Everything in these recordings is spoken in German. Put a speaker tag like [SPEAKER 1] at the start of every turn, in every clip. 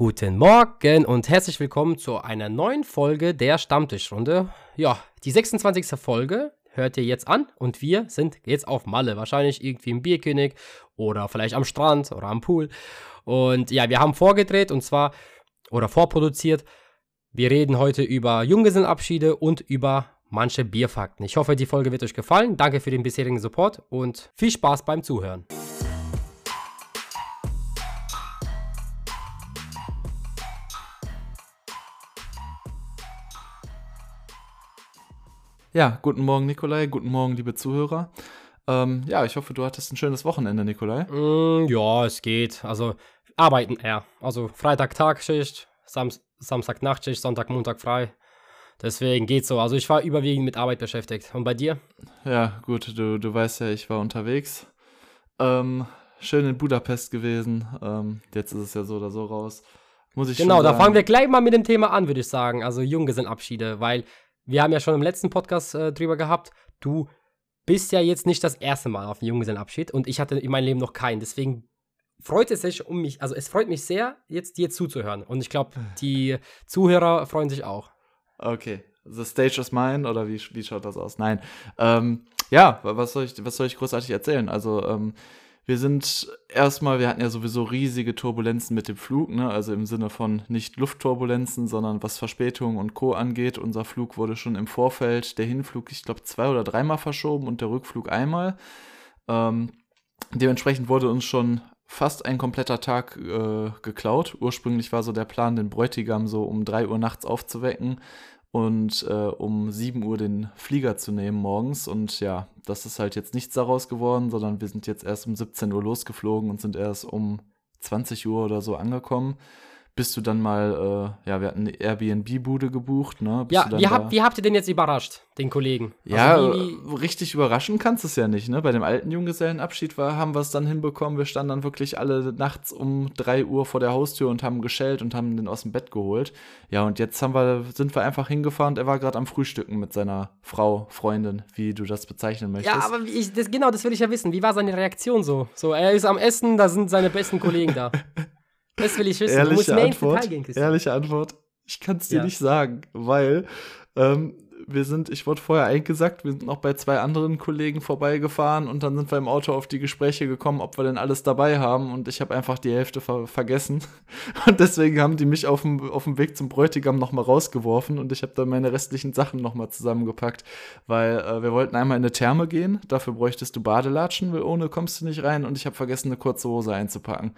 [SPEAKER 1] Guten Morgen und herzlich willkommen zu einer neuen Folge der Stammtischrunde. Ja, die 26. Folge hört ihr jetzt an und wir sind jetzt auf Malle. Wahrscheinlich irgendwie im Bierkönig oder vielleicht am Strand oder am Pool. Und ja, wir haben vorgedreht und zwar oder vorproduziert. Wir reden heute über Junggesellenabschiede und über manche Bierfakten. Ich hoffe, die Folge wird euch gefallen. Danke für den bisherigen Support und viel Spaß beim Zuhören.
[SPEAKER 2] Ja, guten Morgen, Nikolai. Guten Morgen, liebe Zuhörer. Ähm, ja, ich hoffe, du hattest ein schönes Wochenende, Nikolai.
[SPEAKER 1] Mm, ja, es geht. Also, arbeiten eher. Also, Freitag Tagschicht, Sam Samstag Nachtschicht, Sonntag, Montag frei. Deswegen geht's so. Also, ich war überwiegend mit Arbeit beschäftigt. Und bei dir?
[SPEAKER 2] Ja, gut, du, du weißt ja, ich war unterwegs. Ähm, schön in Budapest gewesen. Ähm, jetzt ist es ja so oder so raus.
[SPEAKER 1] Muss ich genau, da fangen wir gleich mal mit dem Thema an, würde ich sagen. Also, Junggesellenabschiede, weil wir haben ja schon im letzten Podcast äh, drüber gehabt, du bist ja jetzt nicht das erste Mal auf einen Junggesellenabschied und ich hatte in meinem Leben noch keinen. Deswegen freut es sich um mich, also es freut mich sehr, jetzt dir zuzuhören. Und ich glaube, die Zuhörer freuen sich auch.
[SPEAKER 2] Okay. The stage is mine oder wie, wie schaut das aus? Nein. Ähm, ja, was soll, ich, was soll ich großartig erzählen? Also, ähm, wir sind erstmal, wir hatten ja sowieso riesige Turbulenzen mit dem Flug, ne? also im Sinne von nicht Luftturbulenzen, sondern was Verspätungen und Co. angeht. Unser Flug wurde schon im Vorfeld, der Hinflug, ich glaube, zwei oder dreimal verschoben und der Rückflug einmal. Ähm, dementsprechend wurde uns schon fast ein kompletter Tag äh, geklaut. Ursprünglich war so der Plan, den Bräutigam so um 3 Uhr nachts aufzuwecken und äh, um 7 Uhr den Flieger zu nehmen morgens. Und ja, das ist halt jetzt nichts daraus geworden, sondern wir sind jetzt erst um 17 Uhr losgeflogen und sind erst um 20 Uhr oder so angekommen bist du dann mal, äh, ja, wir hatten eine Airbnb-Bude gebucht, ne?
[SPEAKER 1] Bist ja, wie, hab, wie habt ihr denn jetzt überrascht, den Kollegen?
[SPEAKER 2] Also ja, wie, wie richtig überraschen kannst du es ja nicht, ne? Bei dem alten Junggesellenabschied war, haben wir es dann hinbekommen, wir standen dann wirklich alle nachts um 3 Uhr vor der Haustür und haben geschellt und haben den aus dem Bett geholt. Ja, und jetzt haben wir, sind wir einfach hingefahren und er war gerade am Frühstücken mit seiner Frau, Freundin, wie du das bezeichnen möchtest.
[SPEAKER 1] Ja, aber ich, das, genau, das will ich ja wissen. Wie war seine Reaktion so? So, er ist am Essen, da sind seine besten Kollegen da. Das will ich wissen.
[SPEAKER 2] Ehrliche du musst mehr Antwort, Ehrliche Antwort, ich kann es dir ja. nicht sagen, weil ähm, wir sind, ich wurde vorher eingesagt, wir sind noch bei zwei anderen Kollegen vorbeigefahren und dann sind wir im Auto auf die Gespräche gekommen, ob wir denn alles dabei haben und ich habe einfach die Hälfte ver vergessen und deswegen haben die mich auf dem, auf dem Weg zum Bräutigam nochmal rausgeworfen und ich habe dann meine restlichen Sachen nochmal zusammengepackt, weil äh, wir wollten einmal in eine Therme gehen, dafür bräuchtest du Badelatschen, weil ohne kommst du nicht rein und ich habe vergessen, eine kurze Hose einzupacken.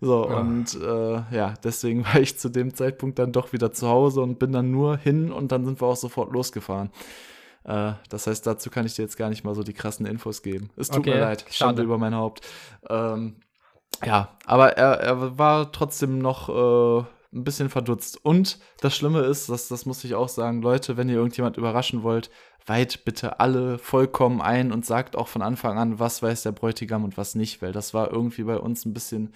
[SPEAKER 2] So, ja. und äh, ja, deswegen war ich zu dem Zeitpunkt dann doch wieder zu Hause und bin dann nur hin und dann sind wir auch sofort losgefahren gefahren. Äh, das heißt, dazu kann ich dir jetzt gar nicht mal so die krassen Infos geben. Es tut okay, mir leid, Schande über mein Haupt. Ähm, ja, aber er, er war trotzdem noch äh, ein bisschen verdutzt. Und das Schlimme ist, das, das muss ich auch sagen, Leute, wenn ihr irgendjemand überraschen wollt, weit bitte alle vollkommen ein und sagt auch von Anfang an, was weiß der Bräutigam und was nicht, weil das war irgendwie bei uns ein bisschen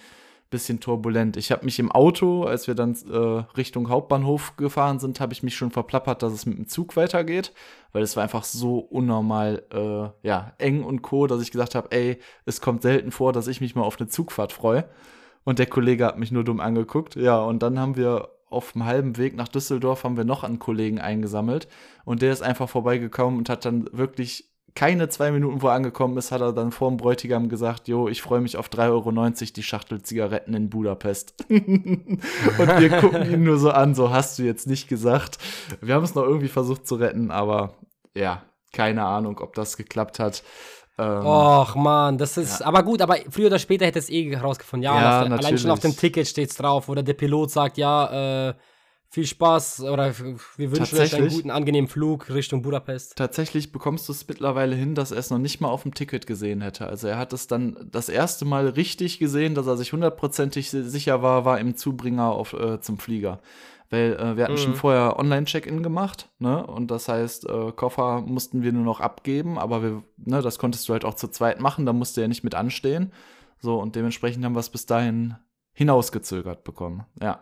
[SPEAKER 2] bisschen turbulent. Ich habe mich im Auto, als wir dann äh, Richtung Hauptbahnhof gefahren sind, habe ich mich schon verplappert, dass es mit dem Zug weitergeht, weil es war einfach so unnormal äh, ja, eng und co, dass ich gesagt habe, ey, es kommt selten vor, dass ich mich mal auf eine Zugfahrt freue. Und der Kollege hat mich nur dumm angeguckt. Ja, und dann haben wir auf dem halben Weg nach Düsseldorf haben wir noch einen Kollegen eingesammelt und der ist einfach vorbeigekommen und hat dann wirklich keine zwei Minuten, wo er angekommen ist, hat er dann vor dem Bräutigam gesagt, jo, ich freue mich auf 3,90 Euro die Schachtel Zigaretten in Budapest. und wir gucken ihn nur so an, so hast du jetzt nicht gesagt. Wir haben es noch irgendwie versucht zu retten, aber ja, keine Ahnung, ob das geklappt hat.
[SPEAKER 1] Ähm, Och man, das ist, ja. aber gut, aber früher oder später hätte es eh herausgefunden. Ja, ja allein schon auf dem Ticket steht es drauf, oder der Pilot sagt, ja, äh, viel Spaß oder wir wünschen euch einen guten, angenehmen Flug Richtung Budapest.
[SPEAKER 2] Tatsächlich bekommst du es mittlerweile hin, dass er es noch nicht mal auf dem Ticket gesehen hätte. Also er hat es dann das erste Mal richtig gesehen, dass er sich hundertprozentig sicher war, war im Zubringer auf, äh, zum Flieger. Weil äh, wir hatten mhm. schon vorher Online-Check-In gemacht, ne? Und das heißt, äh, Koffer mussten wir nur noch abgeben, aber wir, ne, das konntest du halt auch zu zweit machen, da musste er nicht mit anstehen. So, und dementsprechend haben wir es bis dahin hinausgezögert bekommen. Ja.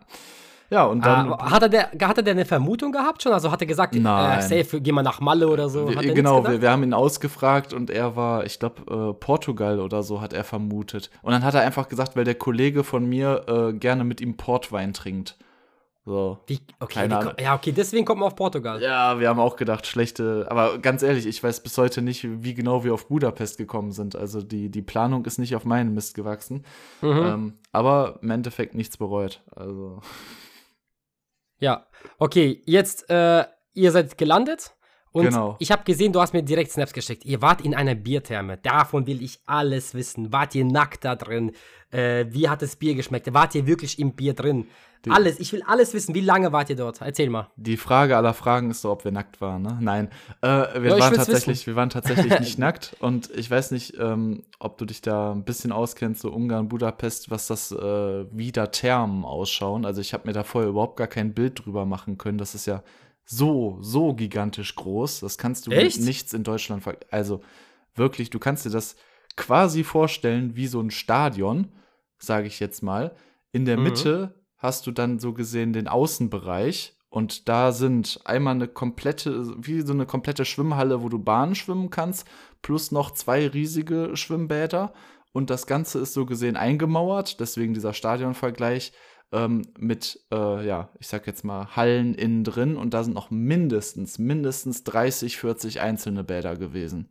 [SPEAKER 2] Ja, und dann.
[SPEAKER 1] Ah, hat, er der, hat er der eine Vermutung gehabt schon? Also hat er gesagt, äh,
[SPEAKER 2] Nein.
[SPEAKER 1] Äh, safe, geh mal nach Malle oder so?
[SPEAKER 2] Wir, genau, wir, wir, haben ihn ausgefragt und er war, ich glaube, äh, Portugal oder so hat er vermutet. Und dann hat er einfach gesagt, weil der Kollege von mir äh, gerne mit ihm Portwein trinkt. So.
[SPEAKER 1] Wie, okay, wie, ja, okay, deswegen kommt man auf Portugal.
[SPEAKER 2] Ja, wir haben auch gedacht, schlechte, aber ganz ehrlich, ich weiß bis heute nicht, wie genau wir auf Budapest gekommen sind. Also die, die Planung ist nicht auf meinen Mist gewachsen. Mhm. Ähm, aber im Endeffekt nichts bereut. Also.
[SPEAKER 1] Ja, okay, jetzt, äh, ihr seid gelandet. Und genau. ich habe gesehen, du hast mir direkt Snaps geschickt. Ihr wart in einer Biertherme. Davon will ich alles wissen. Wart ihr nackt da drin? Äh, wie hat das Bier geschmeckt? Wart ihr wirklich im Bier drin? Die, alles, ich will alles wissen. Wie lange wart ihr dort? Erzähl mal.
[SPEAKER 2] Die Frage aller Fragen ist so, ob wir nackt waren, ne? Nein. Äh, wir, ja, waren tatsächlich, wir waren tatsächlich nicht nackt und ich weiß nicht, ähm, ob du dich da ein bisschen auskennst, so Ungarn, Budapest, was das äh, wie da Thermen ausschauen. Also ich habe mir da vorher überhaupt gar kein Bild drüber machen können. Das ist ja so, so gigantisch groß. Das kannst du
[SPEAKER 1] Echt?
[SPEAKER 2] mit nichts in Deutschland ver Also wirklich, du kannst dir das quasi vorstellen wie so ein Stadion, sage ich jetzt mal. In der mhm. Hast du dann so gesehen den Außenbereich und da sind einmal eine komplette, wie so eine komplette Schwimmhalle, wo du Bahnen schwimmen kannst, plus noch zwei riesige Schwimmbäder. Und das Ganze ist so gesehen eingemauert, deswegen dieser Stadionvergleich ähm, mit, äh, ja, ich sag jetzt mal, Hallen innen drin. Und da sind noch mindestens, mindestens 30, 40 einzelne Bäder gewesen.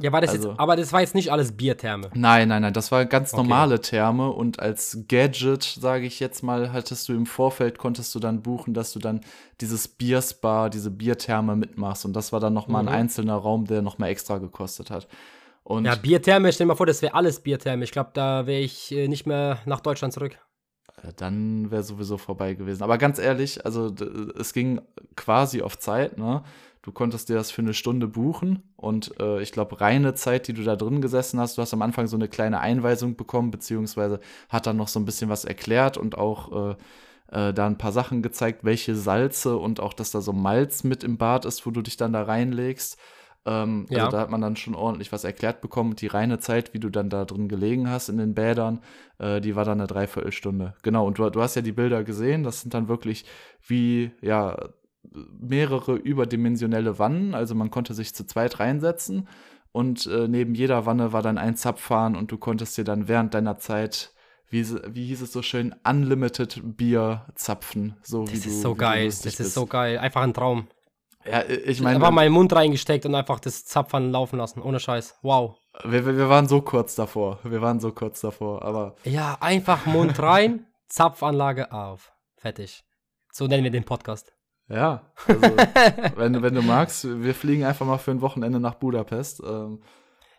[SPEAKER 1] Ja, war das also, jetzt, aber das war jetzt nicht alles Biertherme.
[SPEAKER 2] Nein, nein, nein, das war ganz okay. normale Therme und als Gadget, sage ich jetzt mal, hattest du im Vorfeld, konntest du dann buchen, dass du dann dieses Bierspa, diese Biertherme mitmachst und das war dann nochmal mhm. ein einzelner Raum, der nochmal extra gekostet hat. Und
[SPEAKER 1] ja, Biertherme, stell dir mal vor, das wäre alles Biertherme. Ich glaube, da wäre ich äh, nicht mehr nach Deutschland zurück.
[SPEAKER 2] Äh, dann wäre sowieso vorbei gewesen. Aber ganz ehrlich, also es ging quasi auf Zeit, ne? Du konntest dir das für eine Stunde buchen und äh, ich glaube, reine Zeit, die du da drin gesessen hast, du hast am Anfang so eine kleine Einweisung bekommen, beziehungsweise hat dann noch so ein bisschen was erklärt und auch äh, äh, da ein paar Sachen gezeigt, welche Salze und auch, dass da so Malz mit im Bad ist, wo du dich dann da reinlegst. Ähm, also ja. Also da hat man dann schon ordentlich was erklärt bekommen. Und die reine Zeit, wie du dann da drin gelegen hast in den Bädern, äh, die war dann eine Dreiviertelstunde. Genau, und du, du hast ja die Bilder gesehen, das sind dann wirklich wie, ja, mehrere überdimensionelle Wannen, also man konnte sich zu zweit reinsetzen und äh, neben jeder Wanne war dann ein Zapfhahn und du konntest dir dann während deiner Zeit, wie, wie hieß es so schön, Unlimited Bier zapfen. So
[SPEAKER 1] das
[SPEAKER 2] wie
[SPEAKER 1] ist
[SPEAKER 2] du,
[SPEAKER 1] so geil, das ist bist. so geil, einfach ein Traum.
[SPEAKER 2] Ja, ich meine.
[SPEAKER 1] Einfach mal in den Mund reingesteckt und einfach das Zapfhahn laufen lassen, ohne Scheiß. Wow.
[SPEAKER 2] Wir, wir, wir waren so kurz davor, wir waren so kurz davor, aber.
[SPEAKER 1] Ja, einfach Mund rein, Zapfanlage auf. Fertig. So nennen wir den Podcast.
[SPEAKER 2] Ja, also, wenn, wenn du magst, wir fliegen einfach mal für ein Wochenende nach Budapest. Ähm,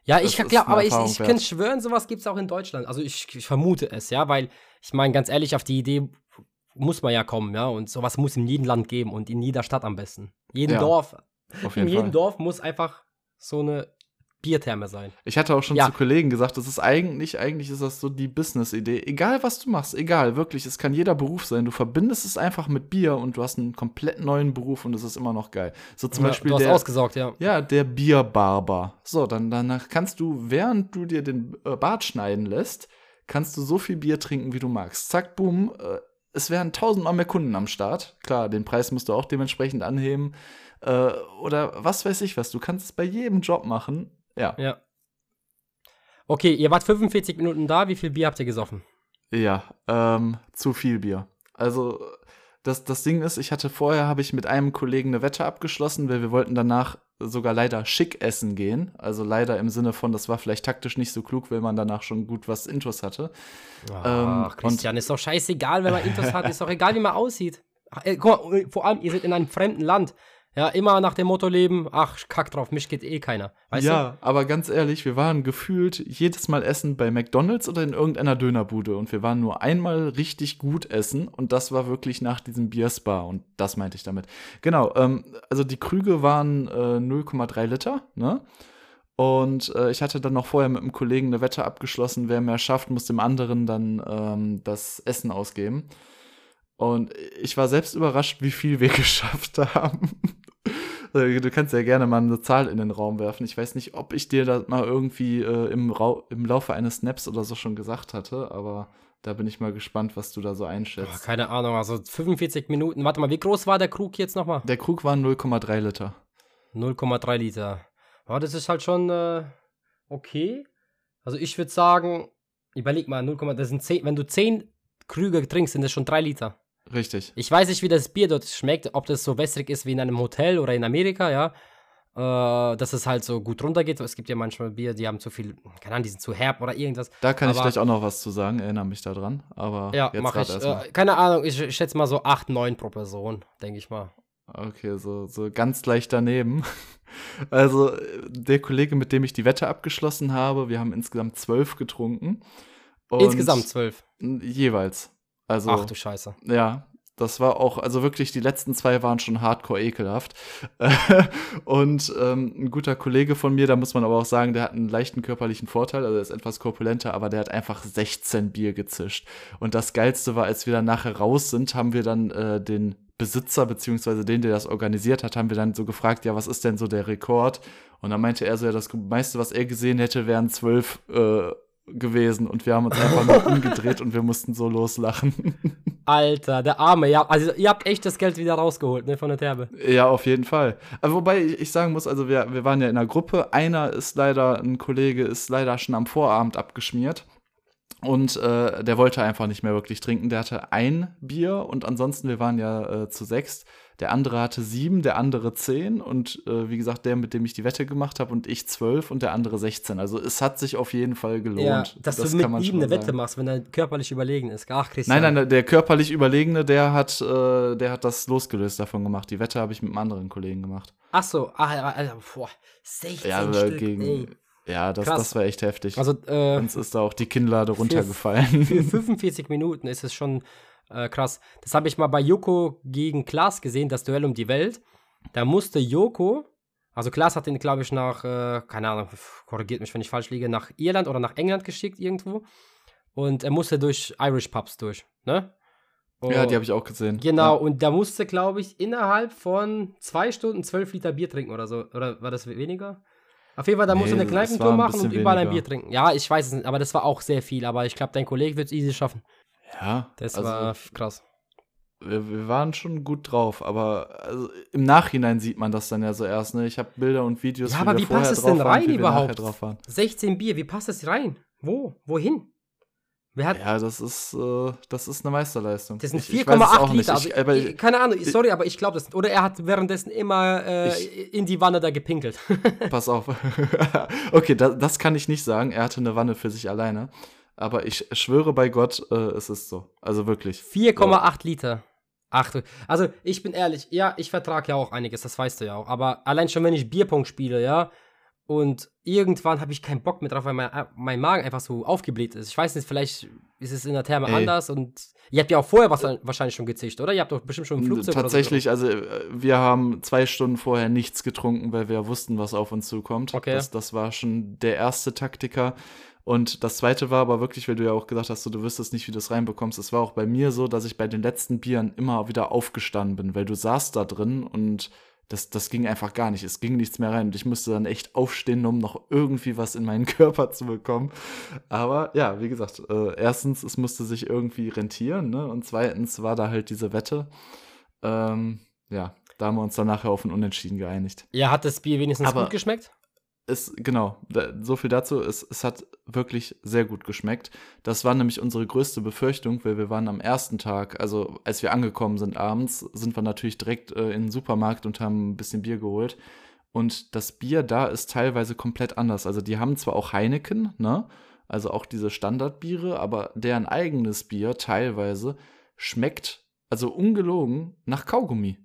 [SPEAKER 1] ja, ich glaube, aber ich, ich kann schwören, sowas gibt es auch in Deutschland. Also ich, ich, vermute es, ja, weil ich meine, ganz ehrlich, auf die Idee muss man ja kommen, ja, und sowas muss in jedem Land geben und in jeder Stadt am besten. Jeden ja, Dorf. in jedem Fall. Dorf muss einfach so eine Biertherme sein.
[SPEAKER 2] Ich hatte auch schon ja. zu Kollegen gesagt, das ist eigentlich, eigentlich ist das so die Business-Idee. Egal, was du machst, egal, wirklich, es kann jeder Beruf sein. Du verbindest es einfach mit Bier und du hast einen komplett neuen Beruf und es ist immer noch geil. So zum ja, Beispiel.
[SPEAKER 1] Du hast
[SPEAKER 2] der,
[SPEAKER 1] ausgesaugt, ja.
[SPEAKER 2] Ja, der Bierbarber. So, dann danach kannst du, während du dir den äh, Bart schneiden lässt, kannst du so viel Bier trinken, wie du magst. Zack, boom, äh, es wären tausendmal mehr Kunden am Start. Klar, den Preis musst du auch dementsprechend anheben. Äh, oder was weiß ich was. Du kannst es bei jedem Job machen ja.
[SPEAKER 1] Ja. Okay, ihr wart 45 Minuten da. Wie viel Bier habt ihr gesoffen?
[SPEAKER 2] Ja, ähm, zu viel Bier. Also, das, das Ding ist, ich hatte vorher, habe ich mit einem Kollegen eine Wette abgeschlossen, weil wir wollten danach sogar leider schick essen gehen. Also leider im Sinne von, das war vielleicht taktisch nicht so klug, weil man danach schon gut was Intos hatte.
[SPEAKER 1] Ach, ähm, Christian, ist doch scheißegal, wenn man Intos hat, ist doch egal, wie man aussieht. Ach, äh, guck mal, vor allem, ihr seid in einem fremden Land. Ja, immer nach dem Motto leben, ach, kack drauf, mich geht eh keiner.
[SPEAKER 2] Weißt ja, du? aber ganz ehrlich, wir waren gefühlt jedes Mal essen bei McDonalds oder in irgendeiner Dönerbude und wir waren nur einmal richtig gut essen und das war wirklich nach diesem Bierspa und das meinte ich damit. Genau, ähm, also die Krüge waren äh, 0,3 Liter, ne? Und äh, ich hatte dann noch vorher mit einem Kollegen eine Wette abgeschlossen, wer mehr schafft, muss dem anderen dann ähm, das Essen ausgeben. Und ich war selbst überrascht, wie viel wir geschafft haben. Du kannst ja gerne mal eine Zahl in den Raum werfen. Ich weiß nicht, ob ich dir das mal irgendwie äh, im, im Laufe eines Snaps oder so schon gesagt hatte, aber Da bin ich mal gespannt, was du da so einschätzt.
[SPEAKER 1] Oh, keine Ahnung, also 45 Minuten. Warte mal, wie groß war der Krug jetzt nochmal?
[SPEAKER 2] Der Krug war 0,3 Liter.
[SPEAKER 1] 0,3 Liter. Ja, das ist halt schon äh, okay. Also ich würde sagen, überleg mal, 0, das sind 10, wenn du 10 Krüge trinkst, sind das schon 3 Liter.
[SPEAKER 2] Richtig.
[SPEAKER 1] Ich weiß nicht, wie das Bier dort schmeckt, ob das so wässrig ist wie in einem Hotel oder in Amerika, ja. Äh, dass es halt so gut runtergeht. Es gibt ja manchmal Bier, die haben zu viel, keine Ahnung, die sind zu herb oder irgendwas.
[SPEAKER 2] Da kann aber, ich gleich auch noch was zu sagen, erinnere mich daran. Aber
[SPEAKER 1] ja, jetzt mach ich. Äh, keine Ahnung, ich, ich schätze mal so 8, 9 pro Person, denke ich mal.
[SPEAKER 2] Okay, so, so ganz leicht daneben. Also, der Kollege, mit dem ich die Wette abgeschlossen habe, wir haben insgesamt zwölf getrunken.
[SPEAKER 1] insgesamt zwölf?
[SPEAKER 2] Jeweils. Also,
[SPEAKER 1] Ach du Scheiße.
[SPEAKER 2] Ja, das war auch, also wirklich, die letzten zwei waren schon hardcore ekelhaft. und ähm, ein guter Kollege von mir, da muss man aber auch sagen, der hat einen leichten körperlichen Vorteil, also er ist etwas korpulenter, aber der hat einfach 16 Bier gezischt. Und das Geilste war, als wir dann nachher raus sind, haben wir dann äh, den Besitzer, beziehungsweise den, der das organisiert hat, haben wir dann so gefragt, ja, was ist denn so der Rekord? Und dann meinte er so, ja, das meiste, was er gesehen hätte, wären zwölf äh, gewesen und wir haben uns einfach nur umgedreht und wir mussten so loslachen.
[SPEAKER 1] Alter, der Arme, ja, also ihr habt echt das Geld wieder rausgeholt, ne, von der Terbe.
[SPEAKER 2] Ja, auf jeden Fall. Aber wobei ich sagen muss, also wir, wir waren ja in einer Gruppe, einer ist leider, ein Kollege ist leider schon am Vorabend abgeschmiert. Und äh, der wollte einfach nicht mehr wirklich trinken. Der hatte ein Bier und ansonsten, wir waren ja äh, zu sechs. Der andere hatte sieben, der andere zehn und äh, wie gesagt, der, mit dem ich die Wette gemacht habe und ich zwölf und der andere 16. Also es hat sich auf jeden Fall gelohnt. Ja,
[SPEAKER 1] dass das du mit ihm eine. Wette machst, wenn er körperlich überlegen ist. Ach,
[SPEAKER 2] Christian. Nein, nein, der körperlich Überlegene, der hat, äh, der hat das losgelöst davon gemacht. Die Wette habe ich mit einem anderen Kollegen gemacht.
[SPEAKER 1] Ach so, ach, also, boah, 16 ja, Stück,
[SPEAKER 2] gegen,
[SPEAKER 1] ey.
[SPEAKER 2] Ja, das, das war echt heftig.
[SPEAKER 1] Also, äh,
[SPEAKER 2] Uns ist da auch die Kinnlade runtergefallen.
[SPEAKER 1] Für, für 45 Minuten ist es schon äh, krass. Das habe ich mal bei Joko gegen Klaas gesehen, das Duell um die Welt. Da musste Joko, also Klaas hat ihn, glaube ich, nach, äh, keine Ahnung, korrigiert mich, wenn ich falsch liege, nach Irland oder nach England geschickt irgendwo. Und er musste durch Irish Pubs durch, ne?
[SPEAKER 2] Und ja, die habe ich auch gesehen.
[SPEAKER 1] Genau,
[SPEAKER 2] ja.
[SPEAKER 1] und da musste, glaube ich, innerhalb von zwei Stunden zwölf Liter Bier trinken oder so. Oder war das weniger? Auf jeden Fall, da nee, musst du eine Kneipentour machen und überall weniger. ein Bier trinken. Ja, ich weiß es nicht, aber das war auch sehr viel. Aber ich glaube, dein Kollege wird es easy schaffen.
[SPEAKER 2] Ja.
[SPEAKER 1] Das also, war krass.
[SPEAKER 2] Wir, wir, waren schon gut drauf, aber also, im Nachhinein sieht man das dann ja so erst. Ne? Ich habe Bilder und Videos.
[SPEAKER 1] Ja, aber wie passt es denn rein waren, überhaupt? 16 Bier, wie passt das rein? Wo? Wohin?
[SPEAKER 2] ja, das ist, äh, das ist eine Meisterleistung.
[SPEAKER 1] Das sind 4,8 Liter. Also, ich, aber, ich, keine Ahnung, sorry, aber ich glaube das. Oder er hat währenddessen immer äh, in die Wanne da gepinkelt.
[SPEAKER 2] pass auf. okay, das, das kann ich nicht sagen. Er hatte eine Wanne für sich alleine. Aber ich schwöre bei Gott, äh, es ist so. Also wirklich.
[SPEAKER 1] 4,8 Liter. Ach, also ich bin ehrlich, ja, ich vertrage ja auch einiges, das weißt du ja auch. Aber allein schon, wenn ich Bierpunkt spiele, ja, und irgendwann habe ich keinen Bock mehr drauf, weil mein, äh, mein Magen einfach so aufgebläht ist. Ich weiß nicht, vielleicht ist es in der Therme Ey. anders und ihr habt ja auch vorher was wahrscheinlich schon gezischt, oder? Ihr habt doch bestimmt schon im Flugzeug
[SPEAKER 2] Tatsächlich, so also äh, wir haben zwei Stunden vorher nichts getrunken, weil wir wussten, was auf uns zukommt.
[SPEAKER 1] Okay.
[SPEAKER 2] Das, das war schon der erste Taktiker. Und das zweite war aber wirklich, weil du ja auch gesagt hast, so, du wüsstest nicht, wie du es reinbekommst. Es war auch bei mir so, dass ich bei den letzten Bieren immer wieder aufgestanden bin, weil du saßt da drin und das, das ging einfach gar nicht. Es ging nichts mehr rein und ich musste dann echt aufstehen, um noch irgendwie was in meinen Körper zu bekommen. Aber ja, wie gesagt, äh, erstens, es musste sich irgendwie rentieren, ne? Und zweitens war da halt diese Wette. Ähm, ja, da haben wir uns dann nachher auf ein Unentschieden geeinigt.
[SPEAKER 1] Ja, hat das Bier wenigstens Aber, gut geschmeckt?
[SPEAKER 2] Es, genau, so viel dazu. Es, es hat wirklich sehr gut geschmeckt. Das war nämlich unsere größte Befürchtung, weil wir waren am ersten Tag, also als wir angekommen sind abends, sind wir natürlich direkt äh, in den Supermarkt und haben ein bisschen Bier geholt. Und das Bier da ist teilweise komplett anders. Also die haben zwar auch Heineken, ne? Also auch diese Standardbiere, aber deren eigenes Bier teilweise schmeckt, also ungelogen, nach Kaugummi.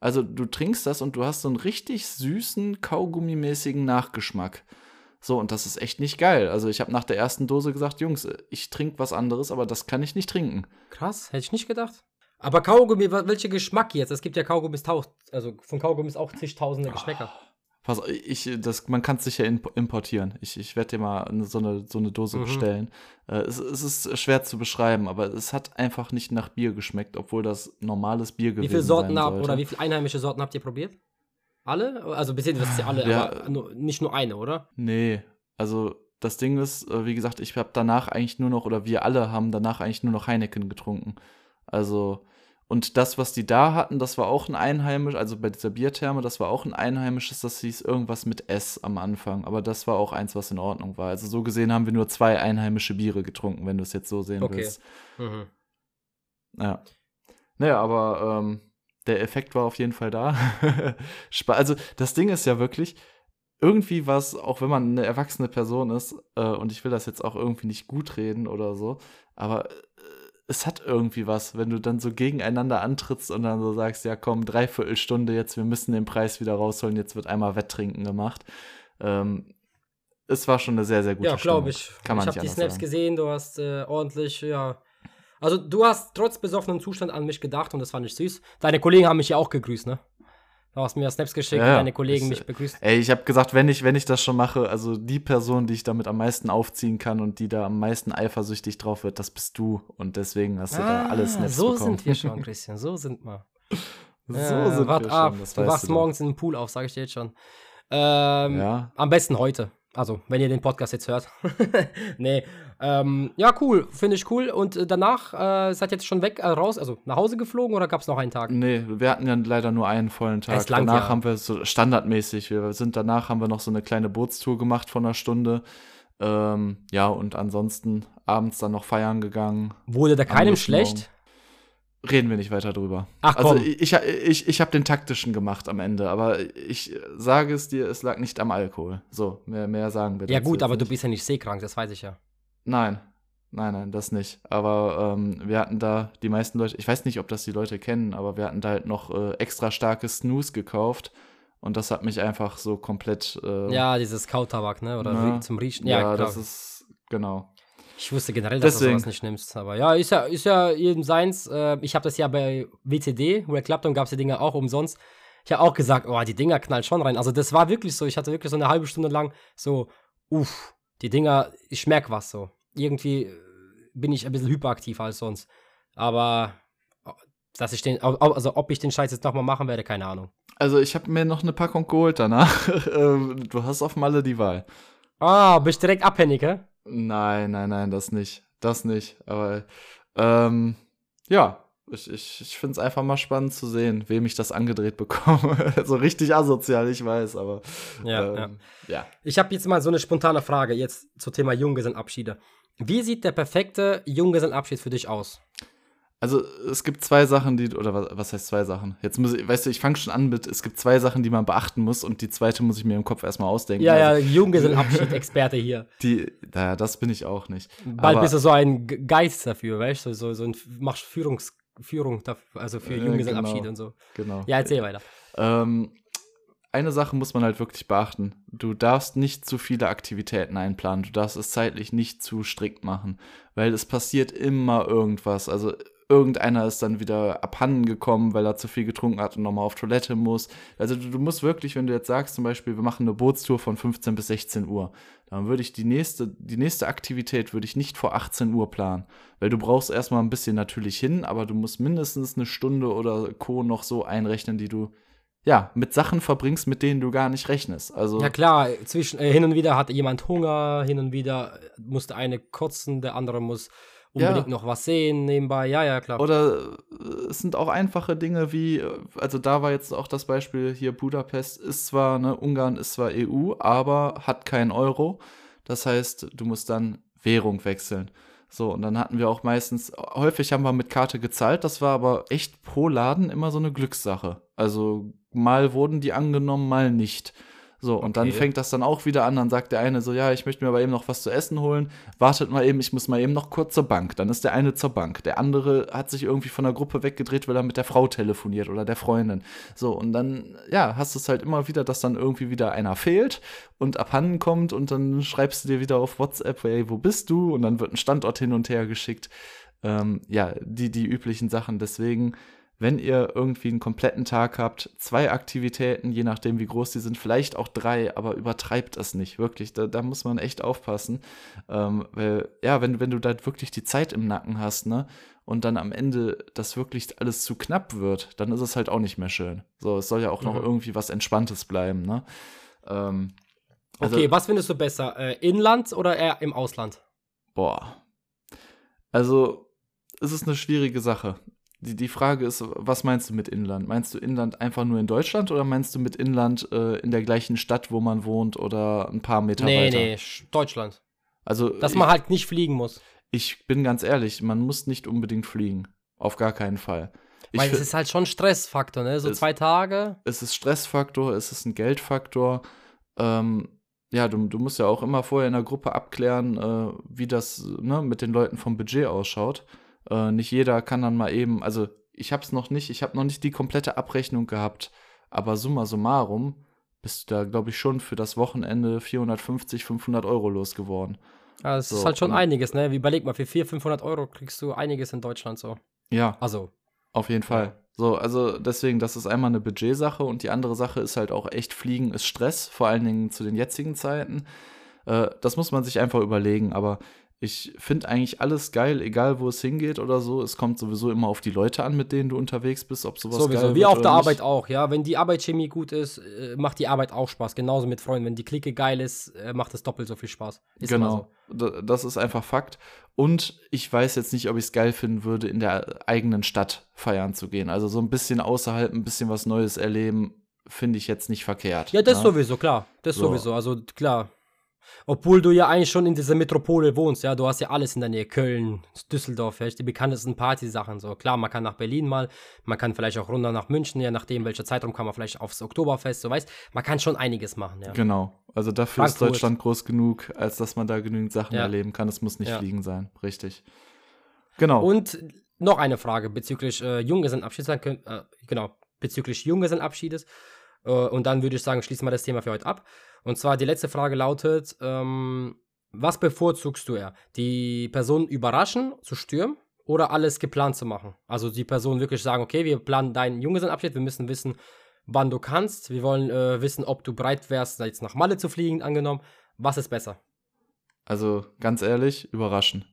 [SPEAKER 2] Also du trinkst das und du hast so einen richtig süßen, kaugummimäßigen Nachgeschmack. So, und das ist echt nicht geil. Also ich habe nach der ersten Dose gesagt, Jungs, ich trinke was anderes, aber das kann ich nicht trinken.
[SPEAKER 1] Krass, hätte ich nicht gedacht. Aber Kaugummi, welcher Geschmack jetzt? Es gibt ja Kaugummis, also von Kaugummis auch zigtausende Geschmäcker. Oh.
[SPEAKER 2] Pass, ich, das, man kann es sicher importieren. Ich, ich werde dir mal so eine, so eine Dose mhm. bestellen. Äh, es, es, ist schwer zu beschreiben, aber es hat einfach nicht nach Bier geschmeckt, obwohl das normales Bier gewesen ist. Wie viele
[SPEAKER 1] Sorten
[SPEAKER 2] habt
[SPEAKER 1] oder wie viele einheimische Sorten habt ihr probiert? Alle? Also bis jetzt ja alle, ja, aber nur, nicht nur eine, oder?
[SPEAKER 2] Nee, also das Ding ist, äh, wie gesagt, ich habe danach eigentlich nur noch, oder wir alle haben danach eigentlich nur noch Heineken getrunken. Also, und das, was die da hatten, das war auch ein einheimisch, also bei dieser Biertherme, das war auch ein einheimisches, das hieß irgendwas mit S am Anfang. Aber das war auch eins, was in Ordnung war. Also so gesehen haben wir nur zwei einheimische Biere getrunken, wenn du es jetzt so sehen okay. willst. Mhm. Ja. Naja, aber ähm, der Effekt war auf jeden Fall da. also das Ding ist ja wirklich, irgendwie was, auch wenn man eine erwachsene Person ist, äh, und ich will das jetzt auch irgendwie nicht gut reden oder so, aber es hat irgendwie was, wenn du dann so gegeneinander antrittst und dann so sagst, ja komm, dreiviertel Stunde jetzt, wir müssen den Preis wieder rausholen, jetzt wird einmal Wetttrinken gemacht. Ähm, es war schon eine sehr, sehr gute
[SPEAKER 1] Ja, glaube ich. Kann man ich habe die Snaps sagen. gesehen, du hast äh, ordentlich, ja. Also du hast trotz besoffenem Zustand an mich gedacht und das fand ich süß. Deine Kollegen haben mich ja auch gegrüßt, ne? Du hast mir Snaps geschickt, ja, deine Kollegen ich, mich begrüßt.
[SPEAKER 2] Ey, ich habe gesagt, wenn ich, wenn ich das schon mache, also die Person, die ich damit am meisten aufziehen kann und die da am meisten eifersüchtig drauf wird, das bist du. Und deswegen hast du ah, da alles Snaps
[SPEAKER 1] so
[SPEAKER 2] bekommen.
[SPEAKER 1] So sind wir schon, Christian, so sind wir. so äh, sind wart wir ab, schon, du wachst du morgens in den Pool auf, sage ich dir jetzt schon. Ähm, ja. Am besten heute. Also, wenn ihr den Podcast jetzt hört. nee. Ähm, ja, cool. Finde ich cool. Und äh, danach äh, seid ihr jetzt schon weg, äh, raus, also nach Hause geflogen oder gab es noch einen Tag?
[SPEAKER 2] Nee, wir hatten ja leider nur einen vollen Tag. Lang, danach ja. haben wir so standardmäßig, wir sind danach haben wir noch so eine kleine Bootstour gemacht von einer Stunde. Ähm, ja, und ansonsten abends dann noch feiern gegangen.
[SPEAKER 1] Wurde da keinem schlecht?
[SPEAKER 2] Reden wir nicht weiter drüber.
[SPEAKER 1] Ach
[SPEAKER 2] also komm. Also ich, ich, ich habe den taktischen gemacht am Ende, aber ich sage es dir, es lag nicht am Alkohol. So, mehr, mehr sagen wir
[SPEAKER 1] Ja gut, aber nicht. du bist ja nicht seekrank, das weiß ich ja.
[SPEAKER 2] Nein, nein, nein, das nicht. Aber ähm, wir hatten da die meisten Leute, ich weiß nicht, ob das die Leute kennen, aber wir hatten da halt noch äh, extra starkes Snooze gekauft. Und das hat mich einfach so komplett. Äh,
[SPEAKER 1] ja, dieses Kautabak, ne? Oder
[SPEAKER 2] ne?
[SPEAKER 1] zum Riechen.
[SPEAKER 2] Ja, ja das ist, genau.
[SPEAKER 1] Ich wusste generell, dass Deswegen. du sowas nicht nimmst. Aber ja, ist ja, ist ja jedem seins. Äh, ich habe das ja bei WCD, Red Clapton, gab es die Dinger auch umsonst. Ich habe auch gesagt, oh, die Dinger knallen schon rein. Also das war wirklich so. Ich hatte wirklich so eine halbe Stunde lang so, uff, die Dinger, ich merke was so. Irgendwie äh, bin ich ein bisschen hyperaktiver als sonst. Aber dass ich den, also ob ich den Scheiß jetzt nochmal machen werde, keine Ahnung.
[SPEAKER 2] Also ich habe mir noch eine Packung geholt danach. Ähm, du hast auf Malle die Wahl.
[SPEAKER 1] Ah, bist direkt abhängig, hä?
[SPEAKER 2] Nein, nein, nein, das nicht. Das nicht. Aber ähm, ja, ich, ich, ich finde es einfach mal spannend zu sehen, wem ich das angedreht bekomme. so richtig asozial, ich weiß, aber.
[SPEAKER 1] Ja, ähm, ja. ja. Ich habe jetzt mal so eine spontane Frage jetzt zum Thema Junggesellenabschiede. Wie sieht der perfekte Junggesellenabschied für dich aus?
[SPEAKER 2] Also es gibt zwei Sachen, die, oder was, was heißt zwei Sachen? Jetzt muss ich, weißt du, ich fange schon an mit, es gibt zwei Sachen, die man beachten muss und die zweite muss ich mir im Kopf erstmal ausdenken.
[SPEAKER 1] Ja, also, ja, Junggesellenabschied-Experte hier.
[SPEAKER 2] Die, naja, das bin ich auch nicht.
[SPEAKER 1] Bald Aber, bist du so ein Geist dafür, weißt du, so, so ein, machst Führungs, Führung, dafür, also für Junggesellenabschied genau, und so.
[SPEAKER 2] Genau.
[SPEAKER 1] Ja, erzähl weiter.
[SPEAKER 2] Ähm, eine Sache muss man halt wirklich beachten. Du darfst nicht zu viele Aktivitäten einplanen. Du darfst es zeitlich nicht zu strikt machen, weil es passiert immer irgendwas. Also irgendeiner ist dann wieder abhanden gekommen, weil er zu viel getrunken hat und nochmal auf Toilette muss. Also du, du, musst wirklich, wenn du jetzt sagst, zum Beispiel, wir machen eine Bootstour von 15 bis 16 Uhr, dann würde ich die nächste, die nächste Aktivität würde ich nicht vor 18 Uhr planen. Weil du brauchst erstmal ein bisschen natürlich hin, aber du musst mindestens eine Stunde oder Co. noch so einrechnen, die du ja, mit Sachen verbringst, mit denen du gar nicht rechnest. Also
[SPEAKER 1] ja klar, zwischen äh, hin und wieder hat jemand Hunger, hin und wieder musste eine kotzen, der andere muss unbedingt ja. noch was sehen nebenbei. Ja, ja, klar.
[SPEAKER 2] Oder äh, es sind auch einfache Dinge wie, äh, also da war jetzt auch das Beispiel hier Budapest ist zwar, ne, Ungarn ist zwar EU, aber hat keinen Euro. Das heißt, du musst dann Währung wechseln. So, und dann hatten wir auch meistens, häufig haben wir mit Karte gezahlt, das war aber echt pro Laden immer so eine Glückssache. Also mal wurden die angenommen, mal nicht. So, und okay. dann fängt das dann auch wieder an. Dann sagt der eine so, ja, ich möchte mir aber eben noch was zu essen holen. Wartet mal eben, ich muss mal eben noch kurz zur Bank. Dann ist der eine zur Bank. Der andere hat sich irgendwie von der Gruppe weggedreht, weil er mit der Frau telefoniert oder der Freundin. So, und dann, ja, hast du es halt immer wieder, dass dann irgendwie wieder einer fehlt und abhanden kommt und dann schreibst du dir wieder auf WhatsApp, hey, wo bist du? Und dann wird ein Standort hin und her geschickt. Ähm, ja, die, die üblichen Sachen. Deswegen, wenn ihr irgendwie einen kompletten Tag habt, zwei Aktivitäten, je nachdem wie groß die sind, vielleicht auch drei, aber übertreibt das nicht, wirklich. Da, da muss man echt aufpassen. Ähm, weil, ja, wenn, wenn du da wirklich die Zeit im Nacken hast, ne, und dann am Ende das wirklich alles zu knapp wird, dann ist es halt auch nicht mehr schön. So, es soll ja auch noch mhm. irgendwie was Entspanntes bleiben, ne? Ähm,
[SPEAKER 1] Also, okay, was findest du besser? Äh, Inland oder eher im Ausland?
[SPEAKER 2] Boah. Also, es ist eine schwierige Sache. Die, die Frage ist, was meinst du mit Inland? Meinst du Inland einfach nur in Deutschland oder meinst du mit Inland äh, in der gleichen Stadt, wo man wohnt oder ein paar Meter nee, weiter? Nee,
[SPEAKER 1] nee, Deutschland.
[SPEAKER 2] Also,
[SPEAKER 1] Dass ich, man halt nicht fliegen muss.
[SPEAKER 2] Ich bin ganz ehrlich, man muss nicht unbedingt fliegen. Auf gar keinen Fall.
[SPEAKER 1] Weil es ist halt schon Stressfaktor, ne? So es, zwei Tage.
[SPEAKER 2] Es ist Stressfaktor, es ist ein Geldfaktor. Ähm, ja, du, du musst ja auch immer vorher in der Gruppe abklären, äh, wie das ne, mit den Leuten vom Budget ausschaut. Äh, nicht jeder kann dann mal eben, also ich habe es noch nicht, ich habe noch nicht die komplette Abrechnung gehabt, aber summa summarum bist du da, glaube ich, schon für das Wochenende 450, 500 Euro losgeworden.
[SPEAKER 1] Ja, das so, ist halt schon einiges, ne? Überleg mal, für 400, 500 Euro kriegst du einiges in Deutschland so.
[SPEAKER 2] Ja.
[SPEAKER 1] Also.
[SPEAKER 2] Auf jeden Fall. Ja. So, also deswegen, das ist einmal eine Budgetsache und die andere Sache ist halt auch echt Fliegen ist Stress, vor allen Dingen zu den jetzigen Zeiten. Äh, das muss man sich einfach überlegen, aber ich finde eigentlich alles geil, egal wo es hingeht oder so. Es kommt sowieso immer auf die Leute an, mit denen du unterwegs bist, ob sowas
[SPEAKER 1] Sowieso,
[SPEAKER 2] geil
[SPEAKER 1] wie auf der Arbeit auch, ja. Wenn die Arbeitschemie gut ist, äh, macht die Arbeit auch Spaß. Genauso mit Freunden. Wenn die Clique geil ist, äh, macht es doppelt so viel Spaß.
[SPEAKER 2] Ist genau. So. Das ist einfach Fakt. Und ich weiß jetzt nicht, ob ich es geil finden würde, in der eigenen Stadt feiern zu gehen. Also so ein bisschen außerhalb, ein bisschen was Neues erleben, finde ich jetzt nicht verkehrt.
[SPEAKER 1] Ja, das ne? sowieso, klar. Das so. sowieso. Also klar. Obwohl du ja eigentlich schon in dieser Metropole wohnst, ja, du hast ja alles in der Nähe, Köln, Düsseldorf, ja, die bekanntesten Partysachen, so. Klar, man kann nach Berlin mal, man kann vielleicht auch runter nach München, je nachdem, welcher Zeitraum kann man vielleicht aufs Oktoberfest, so, weißt, man kann schon einiges machen, ja.
[SPEAKER 2] Genau, also dafür Frankfurt. ist Deutschland groß genug, als dass man da genügend Sachen ja. erleben kann, es muss nicht ja. fliegen sein, richtig.
[SPEAKER 1] Genau. Und noch eine Frage bezüglich äh, Junggesellenabschieds, äh, genau, bezüglich Junggesellenabschiedes, äh, und dann würde ich sagen, schließen wir das Thema für heute ab. Und zwar die letzte Frage lautet, ähm, was bevorzugst du eher? Die Person überraschen, zu stürmen oder alles geplant zu machen? Also die Person wirklich sagen, okay, wir planen deinen Junggesellenabschied, wir müssen wissen, wann du kannst, wir wollen äh, wissen, ob du bereit wärst, jetzt nach Malle zu fliegen, angenommen. Was ist besser?
[SPEAKER 2] Also ganz ehrlich, überraschen.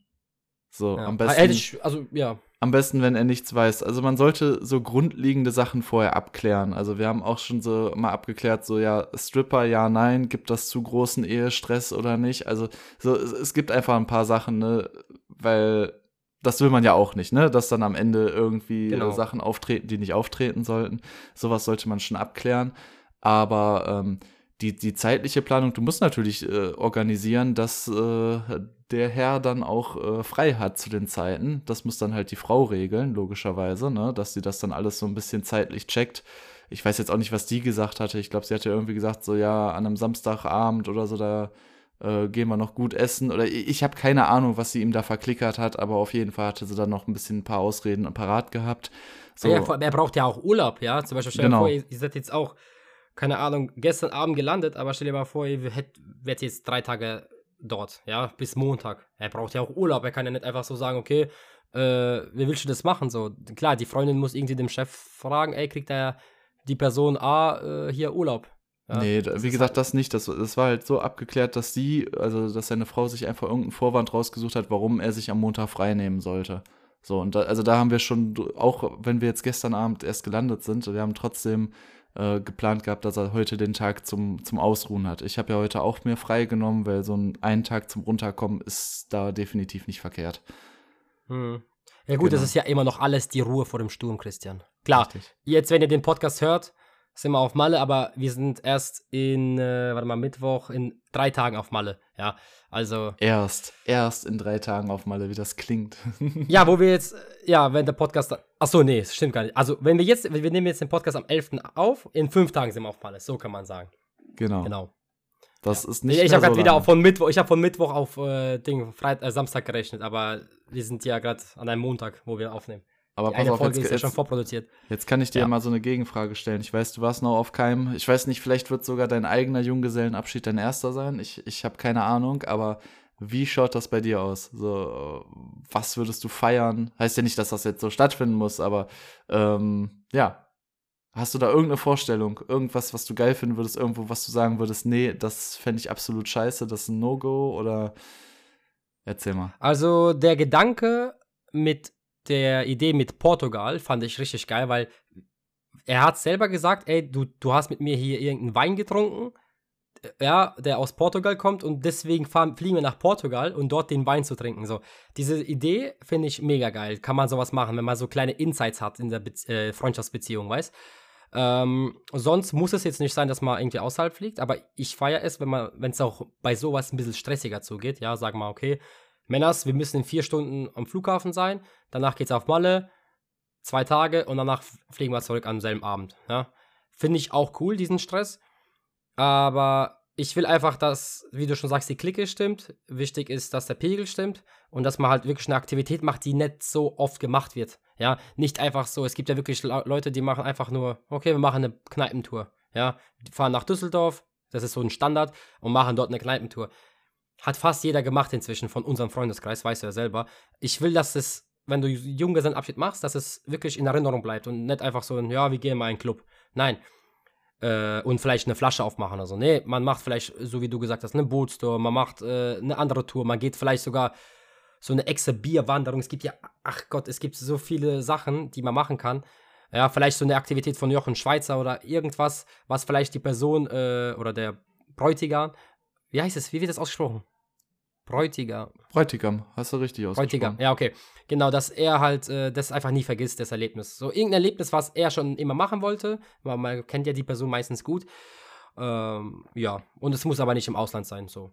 [SPEAKER 2] So, ja. am besten. Ich,
[SPEAKER 1] also, ja.
[SPEAKER 2] Am besten, wenn er nichts weiß. Also man sollte so grundlegende Sachen vorher abklären. Also wir haben auch schon so mal abgeklärt, so ja, Stripper, ja, nein, gibt das zu großen Ehestress oder nicht? Also so, es, es gibt einfach ein paar Sachen, ne, weil das will man ja auch nicht, ne? Dass dann am Ende irgendwie genau. Sachen auftreten, die nicht auftreten sollten. Sowas sollte man schon abklären. Aber ähm, die, die zeitliche Planung, du musst natürlich äh, organisieren, dass äh, der Herr dann auch äh, frei hat zu den Zeiten. Das muss dann halt die Frau regeln, logischerweise, ne? dass sie das dann alles so ein bisschen zeitlich checkt. Ich weiß jetzt auch nicht, was die gesagt hatte. Ich glaube, sie hatte irgendwie gesagt, so ja, an einem Samstagabend oder so, da äh, gehen wir noch gut essen. Oder ich, ich habe keine Ahnung, was sie ihm da verklickert hat, aber auf jeden Fall hatte sie dann noch ein bisschen ein paar Ausreden parat gehabt.
[SPEAKER 1] So. Ja, er braucht ja auch Urlaub, ja. Zum Beispiel, stell genau. vor, ihr, ihr seid jetzt auch keine Ahnung, gestern Abend gelandet, aber stell dir mal vor, ihr werdet jetzt drei Tage dort, ja, bis Montag. Er braucht ja auch Urlaub, er kann ja nicht einfach so sagen, okay, äh, wie willst du das machen? So, klar, die Freundin muss irgendwie dem Chef fragen, ey, kriegt er die Person A äh, hier Urlaub?
[SPEAKER 2] Ja, nee, wie gesagt, halt das nicht. Das, das war halt so abgeklärt, dass sie, also dass seine Frau sich einfach irgendeinen Vorwand rausgesucht hat, warum er sich am Montag frei nehmen sollte. So, und da, also da haben wir schon, auch wenn wir jetzt gestern Abend erst gelandet sind, wir haben trotzdem äh, geplant gehabt, dass er heute den Tag zum, zum Ausruhen hat. Ich habe ja heute auch mir freigenommen, weil so ein einen Tag zum Runterkommen ist da definitiv nicht verkehrt.
[SPEAKER 1] Hm. Ja gut, genau. das ist ja immer noch alles die Ruhe vor dem Sturm, Christian. Klar, Richtig. jetzt, wenn ihr den Podcast hört, sind wir auf Malle, aber wir sind erst in, äh, warte mal, Mittwoch, in drei Tagen auf Malle. Ja, also.
[SPEAKER 2] Erst, erst in drei Tagen auf Malle, wie das klingt.
[SPEAKER 1] ja, wo wir jetzt, ja, wenn der Podcast, achso, nee, das stimmt gar nicht. Also, wenn wir jetzt, wir nehmen jetzt den Podcast am 11. auf, in fünf Tagen sind wir auf Malle, so kann man sagen.
[SPEAKER 2] Genau.
[SPEAKER 1] Genau.
[SPEAKER 2] Das ja. ist nicht.
[SPEAKER 1] Ich habe gerade so wieder von Mittwoch, ich habe von Mittwoch auf äh, Ding, Freit äh, Samstag gerechnet, aber wir sind ja gerade an einem Montag, wo wir aufnehmen.
[SPEAKER 2] Aber pass auf,
[SPEAKER 1] Folge jetzt, ist ja schon vorproduziert.
[SPEAKER 2] Jetzt kann ich dir ja. mal so eine Gegenfrage stellen. Ich weiß, du warst noch auf keinem. Ich weiß nicht, vielleicht wird sogar dein eigener Junggesellenabschied dein erster sein. Ich, ich habe keine Ahnung, aber wie schaut das bei dir aus? So, was würdest du feiern? Heißt ja nicht, dass das jetzt so stattfinden muss, aber ähm, ja. Hast du da irgendeine Vorstellung? Irgendwas, was du geil finden würdest? Irgendwo, was du sagen würdest, nee, das fände ich absolut scheiße, das ist ein No-Go? Oder erzähl mal.
[SPEAKER 1] Also der Gedanke mit der Idee mit Portugal fand ich richtig geil, weil er hat selber gesagt, ey, du, du hast mit mir hier irgendeinen Wein getrunken, ja, der aus Portugal kommt und deswegen fahren, fliegen wir nach Portugal und dort den Wein zu trinken. So, diese Idee finde ich mega geil. Kann man sowas machen, wenn man so kleine Insights hat in der Be äh, Freundschaftsbeziehung, weißt? Ähm, sonst muss es jetzt nicht sein, dass man irgendwie außerhalb fliegt, aber ich feiere es, wenn man, wenn es auch bei sowas ein bisschen stressiger zugeht. Ja, sagen wir, okay, Männers, wir müssen in vier Stunden am Flughafen sein, danach geht's auf Malle, zwei Tage und danach fliegen wir zurück am selben Abend. Ja, finde ich auch cool, diesen Stress. Aber ich will einfach, dass, wie du schon sagst, die Clique stimmt. Wichtig ist, dass der Pegel stimmt und dass man halt wirklich eine Aktivität macht, die nicht so oft gemacht wird. Ja, nicht einfach so. Es gibt ja wirklich Leute, die machen einfach nur, okay, wir machen eine Kneipentour. Ja, die fahren nach Düsseldorf, das ist so ein Standard, und machen dort eine Kneipentour. Hat fast jeder gemacht inzwischen von unserem Freundeskreis, weißt du ja selber. Ich will, dass es, wenn du Junggesellenabschied machst, dass es wirklich in Erinnerung bleibt und nicht einfach so ja, wir gehen mal in einen Club. Nein, äh, und vielleicht eine Flasche aufmachen oder so. Nee, man macht vielleicht, so wie du gesagt hast, eine Bootstour, man macht äh, eine andere Tour, man geht vielleicht sogar so eine extra Bierwanderung. Es gibt ja, ach Gott, es gibt so viele Sachen, die man machen kann. Ja, vielleicht so eine Aktivität von Jochen Schweizer oder irgendwas, was vielleicht die Person äh, oder der Bräutigam, wie heißt es, wie wird das ausgesprochen? Bräutigam.
[SPEAKER 2] Bräutigam, hast du richtig ausgesprochen. Bräutigam,
[SPEAKER 1] ja, okay. Genau, dass er halt äh, das einfach nie vergisst, das Erlebnis. So irgendein Erlebnis, was er schon immer machen wollte, weil man kennt ja die Person meistens gut. Ähm, ja, und es muss aber nicht im Ausland sein, so.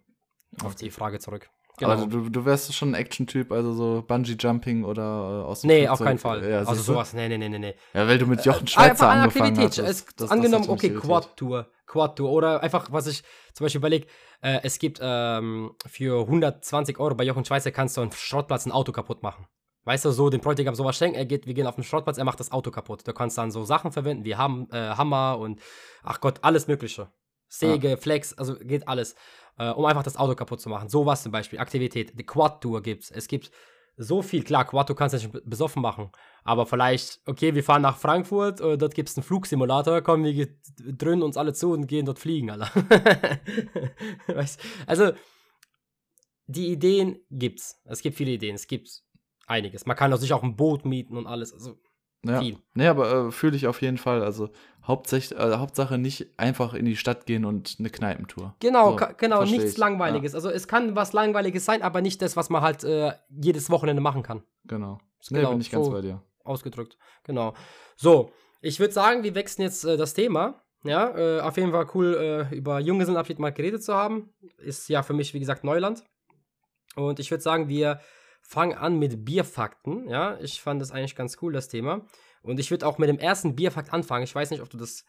[SPEAKER 1] Auf okay. die Frage zurück.
[SPEAKER 2] Genau. Also du, du wärst schon ein Action-Typ, also so Bungee-Jumping oder äh,
[SPEAKER 1] aus dem Nee, Flugzeug. auf keinen Fall. Ja, also sowas, nee, nee, nee, nee.
[SPEAKER 2] Ja, weil du mit Jochen äh, Schweizer äh, angefangen hast.
[SPEAKER 1] Es, das, angenommen, okay, Quad-Tour. Quad-Tour. Oder einfach, was ich zum Beispiel überlege, äh, es gibt ähm, für 120 Euro bei Jochen Schweizer kannst du einen Schrottplatz ein Auto kaputt machen. Weißt du, so den Bräutigam sowas schenken, er geht, wir gehen auf den Schrottplatz, er macht das Auto kaputt. Du kannst dann so Sachen verwenden wie Ham, äh, Hammer und ach Gott, alles Mögliche. Säge, ja. Flex, also geht alles äh, um einfach das Auto kaputt zu machen. Sowas zum Beispiel, Aktivität. Die Quad-Tour gibt's. Es gibt so viel. Klar, kannst du nicht besoffen machen. Aber vielleicht, okay, wir fahren nach Frankfurt, äh, dort gibt's einen Flugsimulator, kommen wir dröhnen uns alle zu und gehen dort fliegen, Alter. also, die Ideen gibt's. Es gibt viele Ideen. Es gibt einiges. Man kann sich auch ein Boot mieten und alles. Also,
[SPEAKER 2] ja. viel. Nee, aber äh, fühle ich auf jeden Fall. Also Hauptsächlich, äh, Hauptsache nicht einfach in die Stadt gehen und eine Kneipentour.
[SPEAKER 1] Genau, so, genau, nichts ich. Langweiliges. Ja. Also es kann was Langweiliges sein, aber nicht das, was man halt äh, jedes Wochenende machen kann.
[SPEAKER 2] Genau. Nee, genau, bin ich ganz so bei dir.
[SPEAKER 1] Ausgedrückt. Genau. So, ich würde sagen, wir wechseln jetzt äh, das Thema. Ja, äh, auf jeden Fall cool, äh, über Junggesellenabschied mal geredet zu haben. Ist ja für mich, wie gesagt, Neuland. Und ich würde sagen, wir fangen an mit Bierfakten. Ja, ich fand das eigentlich ganz cool, das Thema. Und ich würde auch mit dem ersten Bierfakt anfangen. Ich weiß nicht, ob du das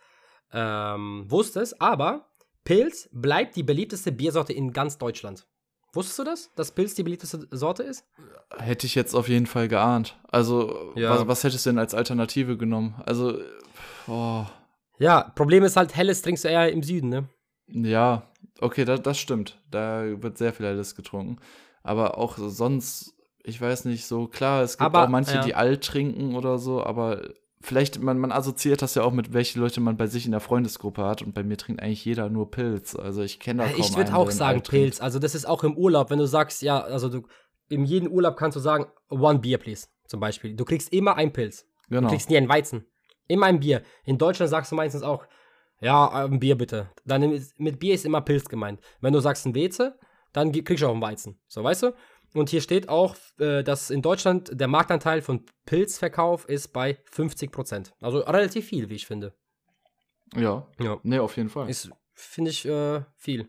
[SPEAKER 1] ähm, wusstest, aber Pilz bleibt die beliebteste Biersorte in ganz Deutschland. Wusstest du das, dass Pilz die beliebteste Sorte ist?
[SPEAKER 2] Hätte ich jetzt auf jeden Fall geahnt. Also, ja. was, was, hättest du denn als Alternative genommen? Also, oh.
[SPEAKER 1] Ja, Problem ist halt, Helles trinkst du eher im Süden, ne?
[SPEAKER 2] Ja, okay, da, das stimmt. Da wird sehr viel Helles getrunken. Aber auch sonst ich weiß nicht, so klar, es gibt aber, auch manche, ja. die alt trinken oder so, aber vielleicht, man, man assoziiert das ja auch mit, welche Leute man bei sich in der Freundesgruppe hat und bei mir trinkt eigentlich jeder nur Pilz. Also ich kenne da kaum
[SPEAKER 1] Ich würde auch sagen Pilz. Also das ist auch im Urlaub, wenn du sagst, ja, also du, in jedem Urlaub kannst du sagen, one beer please, zum Beispiel. Du kriegst immer ein Pilz. Genau. Du kriegst nie ein Weizen. Immer ein Bier. In Deutschland sagst du meistens auch, ja, ein Bier bitte. Dann mit Bier ist immer Pilz gemeint. Wenn du sagst ein Weze, dann kriegst du auch einen Weizen. So, weißt du? Und hier steht auch, äh, dass in Deutschland der Marktanteil von Pilzverkauf ist bei 50 Prozent. Also relativ viel, wie ich finde.
[SPEAKER 2] Ja. Ja. Nee, auf jeden Fall.
[SPEAKER 1] Ist, finde ich, äh, viel.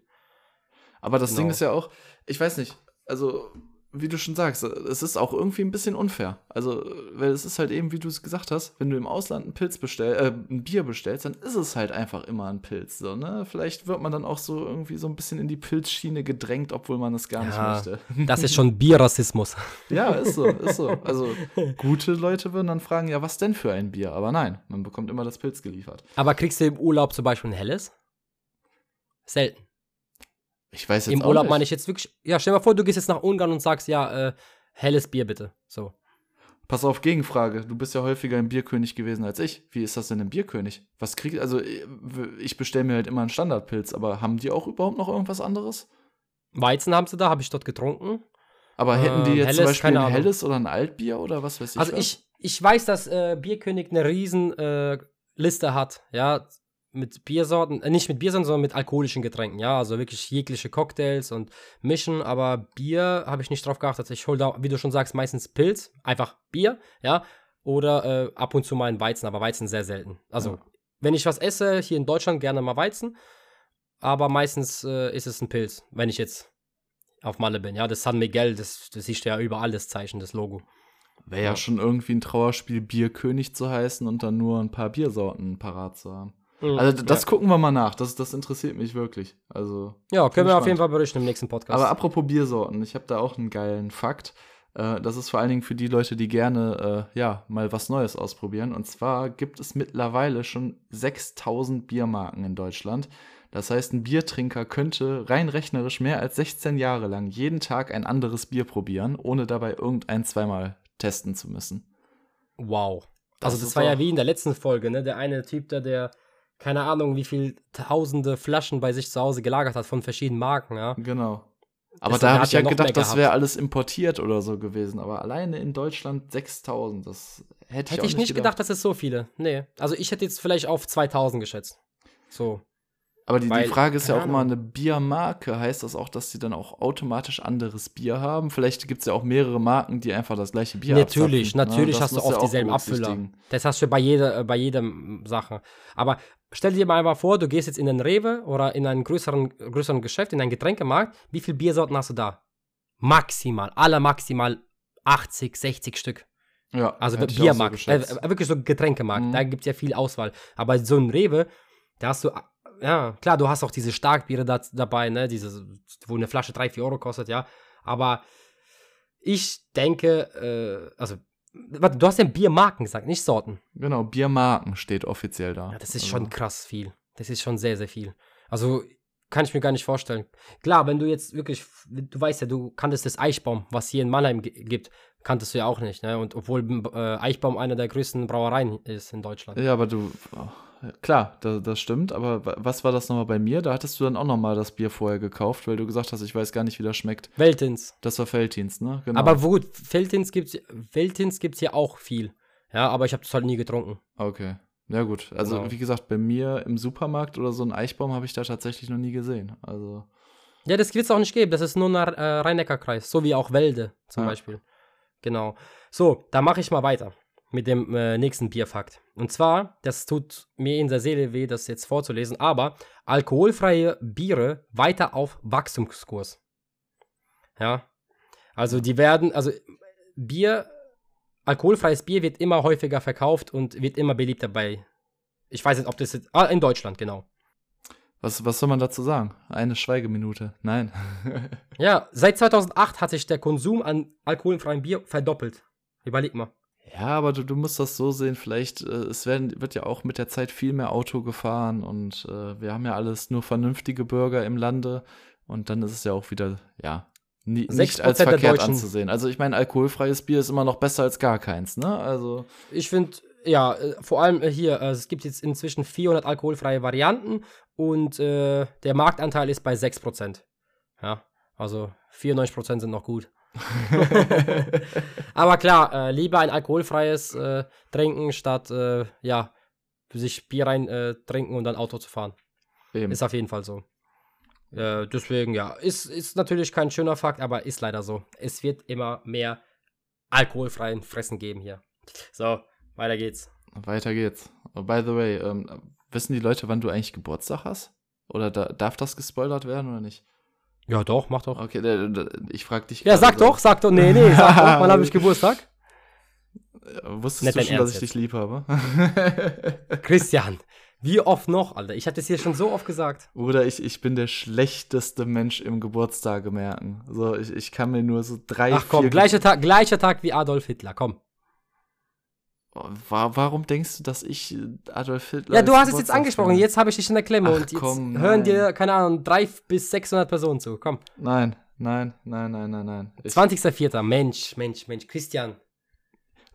[SPEAKER 2] Aber das genau. Ding ist ja auch, ich weiß nicht, also wie du schon sagst, es ist auch irgendwie ein bisschen unfair. Also, weil es ist halt eben, wie du es gesagt hast, wenn du im Ausland einen Pilz bestell, äh, ein Bier bestellst, dann ist es halt einfach immer ein Pilz. So, ne? Vielleicht wird man dann auch so irgendwie so ein bisschen in die Pilzschiene gedrängt, obwohl man es gar ja, nicht möchte.
[SPEAKER 1] Das ist schon Bierrassismus.
[SPEAKER 2] ja, ist so, ist so. Also, gute Leute würden dann fragen, ja, was denn für ein Bier? Aber nein, man bekommt immer das Pilz geliefert.
[SPEAKER 1] Aber kriegst du im Urlaub zum Beispiel ein helles? Selten.
[SPEAKER 2] Ich weiß jetzt
[SPEAKER 1] Im Urlaub meine ich jetzt wirklich. Ja, stell dir mal vor, du gehst jetzt nach Ungarn und sagst, ja, äh, helles Bier bitte. So.
[SPEAKER 2] Pass auf, Gegenfrage. Du bist ja häufiger im Bierkönig gewesen als ich. Wie ist das denn im Bierkönig? Was krieg also ich bestelle mir halt immer einen Standardpilz, aber haben die auch überhaupt noch irgendwas anderes?
[SPEAKER 1] Weizen haben sie da, habe ich dort getrunken.
[SPEAKER 2] Aber hätten die ähm, jetzt helles, zum Beispiel ein helles oder ein Altbier oder was weiß ich?
[SPEAKER 1] Also
[SPEAKER 2] was?
[SPEAKER 1] ich, ich weiß, dass äh, Bierkönig eine riesen äh, Liste hat, ja, mit Biersorten, äh, nicht mit Biersorten, sondern mit alkoholischen Getränken, ja, also wirklich jegliche Cocktails und mischen, aber Bier habe ich nicht drauf geachtet. Ich hole da, wie du schon sagst, meistens Pilz, einfach Bier, ja, oder äh, ab und zu mal ein Weizen, aber Weizen sehr selten. Also, ja. wenn ich was esse, hier in Deutschland gerne mal Weizen, aber meistens äh, ist es ein Pilz, wenn ich jetzt auf Malle bin, ja, das San Miguel, das, das siehst du ja überall, das Zeichen, das Logo.
[SPEAKER 2] Wäre ja. ja schon irgendwie ein Trauerspiel, Bierkönig zu heißen und dann nur ein paar Biersorten parat zu haben. Mhm, also das ja. gucken wir mal nach. Das, das interessiert mich wirklich. Also
[SPEAKER 1] ja, können wir spannend. auf jeden Fall berichten im nächsten Podcast.
[SPEAKER 2] Aber apropos Biersorten, ich habe da auch einen geilen Fakt. Äh, das ist vor allen Dingen für die Leute, die gerne äh, ja mal was Neues ausprobieren. Und zwar gibt es mittlerweile schon 6000 Biermarken in Deutschland. Das heißt, ein Biertrinker könnte rein rechnerisch mehr als 16 Jahre lang jeden Tag ein anderes Bier probieren, ohne dabei irgendein zweimal testen zu müssen.
[SPEAKER 1] Wow. Das also das war ja wie in der letzten Folge, ne? Der eine Typ da, der keine Ahnung, wie viel tausende Flaschen bei sich zu Hause gelagert hat von verschiedenen Marken, ja.
[SPEAKER 2] Genau. Aber das da habe ich ja gedacht, das wäre alles importiert oder so gewesen. Aber alleine in Deutschland 6000, das hätte ich
[SPEAKER 1] Hätte ich nicht gedacht. gedacht, dass es so viele. Nee. Also ich hätte jetzt vielleicht auf 2000 geschätzt. So.
[SPEAKER 2] Aber die, Weil, die Frage ist ja auch immer, eine Biermarke, heißt das auch, dass sie dann auch automatisch anderes Bier haben? Vielleicht gibt es ja auch mehrere Marken, die einfach das gleiche Bier
[SPEAKER 1] haben. Natürlich, abzapfen, ne? natürlich ne? hast du oft ja dieselben Abfüller. Das hast du bei jeder, äh, bei jeder Sache. Aber stell dir mal vor, du gehst jetzt in den Rewe oder in einen größeren, größeren Geschäft, in einen Getränkemarkt. Wie viele Biersorten hast du da? Maximal, alle maximal 80, 60 Stück. Ja, also Biermarkt, so äh, wirklich so Getränkemarkt, mhm. da gibt es ja viel Auswahl. Aber so ein Rewe, da hast du ja, klar, du hast auch diese Starkbiere da, dabei, ne, diese, wo eine Flasche 3, 4 Euro kostet, ja. Aber ich denke, äh, also, warte, du hast ja Biermarken gesagt, nicht Sorten.
[SPEAKER 2] Genau, Biermarken steht offiziell da.
[SPEAKER 1] Ja, das ist also. schon krass viel. Das ist schon sehr, sehr viel. Also, kann ich mir gar nicht vorstellen. Klar, wenn du jetzt wirklich, du weißt ja, du kanntest das Eichbaum, was hier in Mannheim gibt, kanntest du ja auch nicht, ne? Und obwohl äh, Eichbaum einer der größten Brauereien ist in Deutschland.
[SPEAKER 2] Ja, aber du, klar, das, das stimmt, aber was war das nochmal bei mir? Da hattest du dann auch nochmal das Bier vorher gekauft, weil du gesagt hast, ich weiß gar nicht, wie das schmeckt.
[SPEAKER 1] Veltins.
[SPEAKER 2] Das war Veltins, ne?
[SPEAKER 1] Genau. Aber gut, Veltins gibt's, Veltins gibt's ja auch viel. Ja, aber ich habe das halt nie getrunken.
[SPEAKER 2] Okay. Ja gut, also genau. wie gesagt, bei mir im Supermarkt oder so ein Eichbaum habe ich da tatsächlich noch nie gesehen. Also
[SPEAKER 1] ja, das wird es auch nicht geben. Das ist nur nach äh, Rhein-Neckar-Kreis, so wie auch Wälde zum ja. Beispiel. Genau. So, da mache ich mal weiter mit dem äh, nächsten Bierfakt. Und zwar, das tut mir in der Seele weh, das jetzt vorzulesen, aber alkoholfreie Biere weiter auf Wachstumskurs. Ja. Also die werden, also Bier, alkoholfreies Bier wird immer häufiger verkauft und wird immer beliebter bei, ich weiß nicht, ob das jetzt, ah, in Deutschland, genau.
[SPEAKER 2] Was, was soll man dazu sagen? Eine Schweigeminute. Nein.
[SPEAKER 1] ja, seit 2008 hat sich der Konsum an alkoholfreiem Bier verdoppelt. Überleg mal.
[SPEAKER 2] Ja, aber du, du musst das so sehen, vielleicht, äh, es werden, wird ja auch mit der Zeit viel mehr Auto gefahren und äh, wir haben ja alles nur vernünftige Bürger im Lande und dann ist es ja auch wieder, ja, nie, nicht als verkehrt anzusehen. Also ich meine, alkoholfreies Bier ist immer noch besser als gar keins, ne? Also.
[SPEAKER 1] Ich finde, ja, äh, vor allem äh, hier, äh, es gibt jetzt inzwischen 400 alkoholfreie Varianten und äh, der Marktanteil ist bei 6%. Ja, also 94% sind noch gut. Aber klar, äh, lieber ein alkoholfreies äh, Trinken statt, äh, ja, sich Bier rein äh, trinken und dann Auto zu fahren. Eben. Ist auf jeden Fall so. Äh, deswegen, ja, ist, ist natürlich kein schöner Fakt, aber ist leider so. Es wird immer mehr alkoholfreien Fressen geben hier. So, weiter geht's.
[SPEAKER 2] Weiter geht's. Oh, by the way, ähm, wissen die Leute, wann du eigentlich Geburtstag hast? Oder da, darf das gespoilert werden oder nicht?
[SPEAKER 1] Ja, doch, mach doch.
[SPEAKER 2] Okay, da, da, ich frag dich.
[SPEAKER 1] Ja, sag so. doch, sag doch. Nee, nee, sag doch. Wann habe ich Geburtstag?
[SPEAKER 2] Wusstest Nicht du schon, dass ich jetzt. dich lieb habe?
[SPEAKER 1] Christian, wie oft noch, Alter? Ich hatte es hier schon so oft gesagt.
[SPEAKER 2] Oder ich, ich bin der schlechteste Mensch im Geburtstage merken. So, ich, ich kann mir nur so drei,
[SPEAKER 1] Ach komm, gleicher Tag, gleicher Tag wie Adolf Hitler, komm.
[SPEAKER 2] Warum denkst du, dass ich äh, Adolf Hitler.
[SPEAKER 1] Ja, du hast es jetzt angesprochen, bin? jetzt habe ich dich in der Klemme Ach, und jetzt komm, hören dir, keine Ahnung, drei bis 600 Personen zu. Komm.
[SPEAKER 2] Nein, nein, nein, nein, nein, nein.
[SPEAKER 1] 20.04. Mensch, Mensch, Mensch. Christian.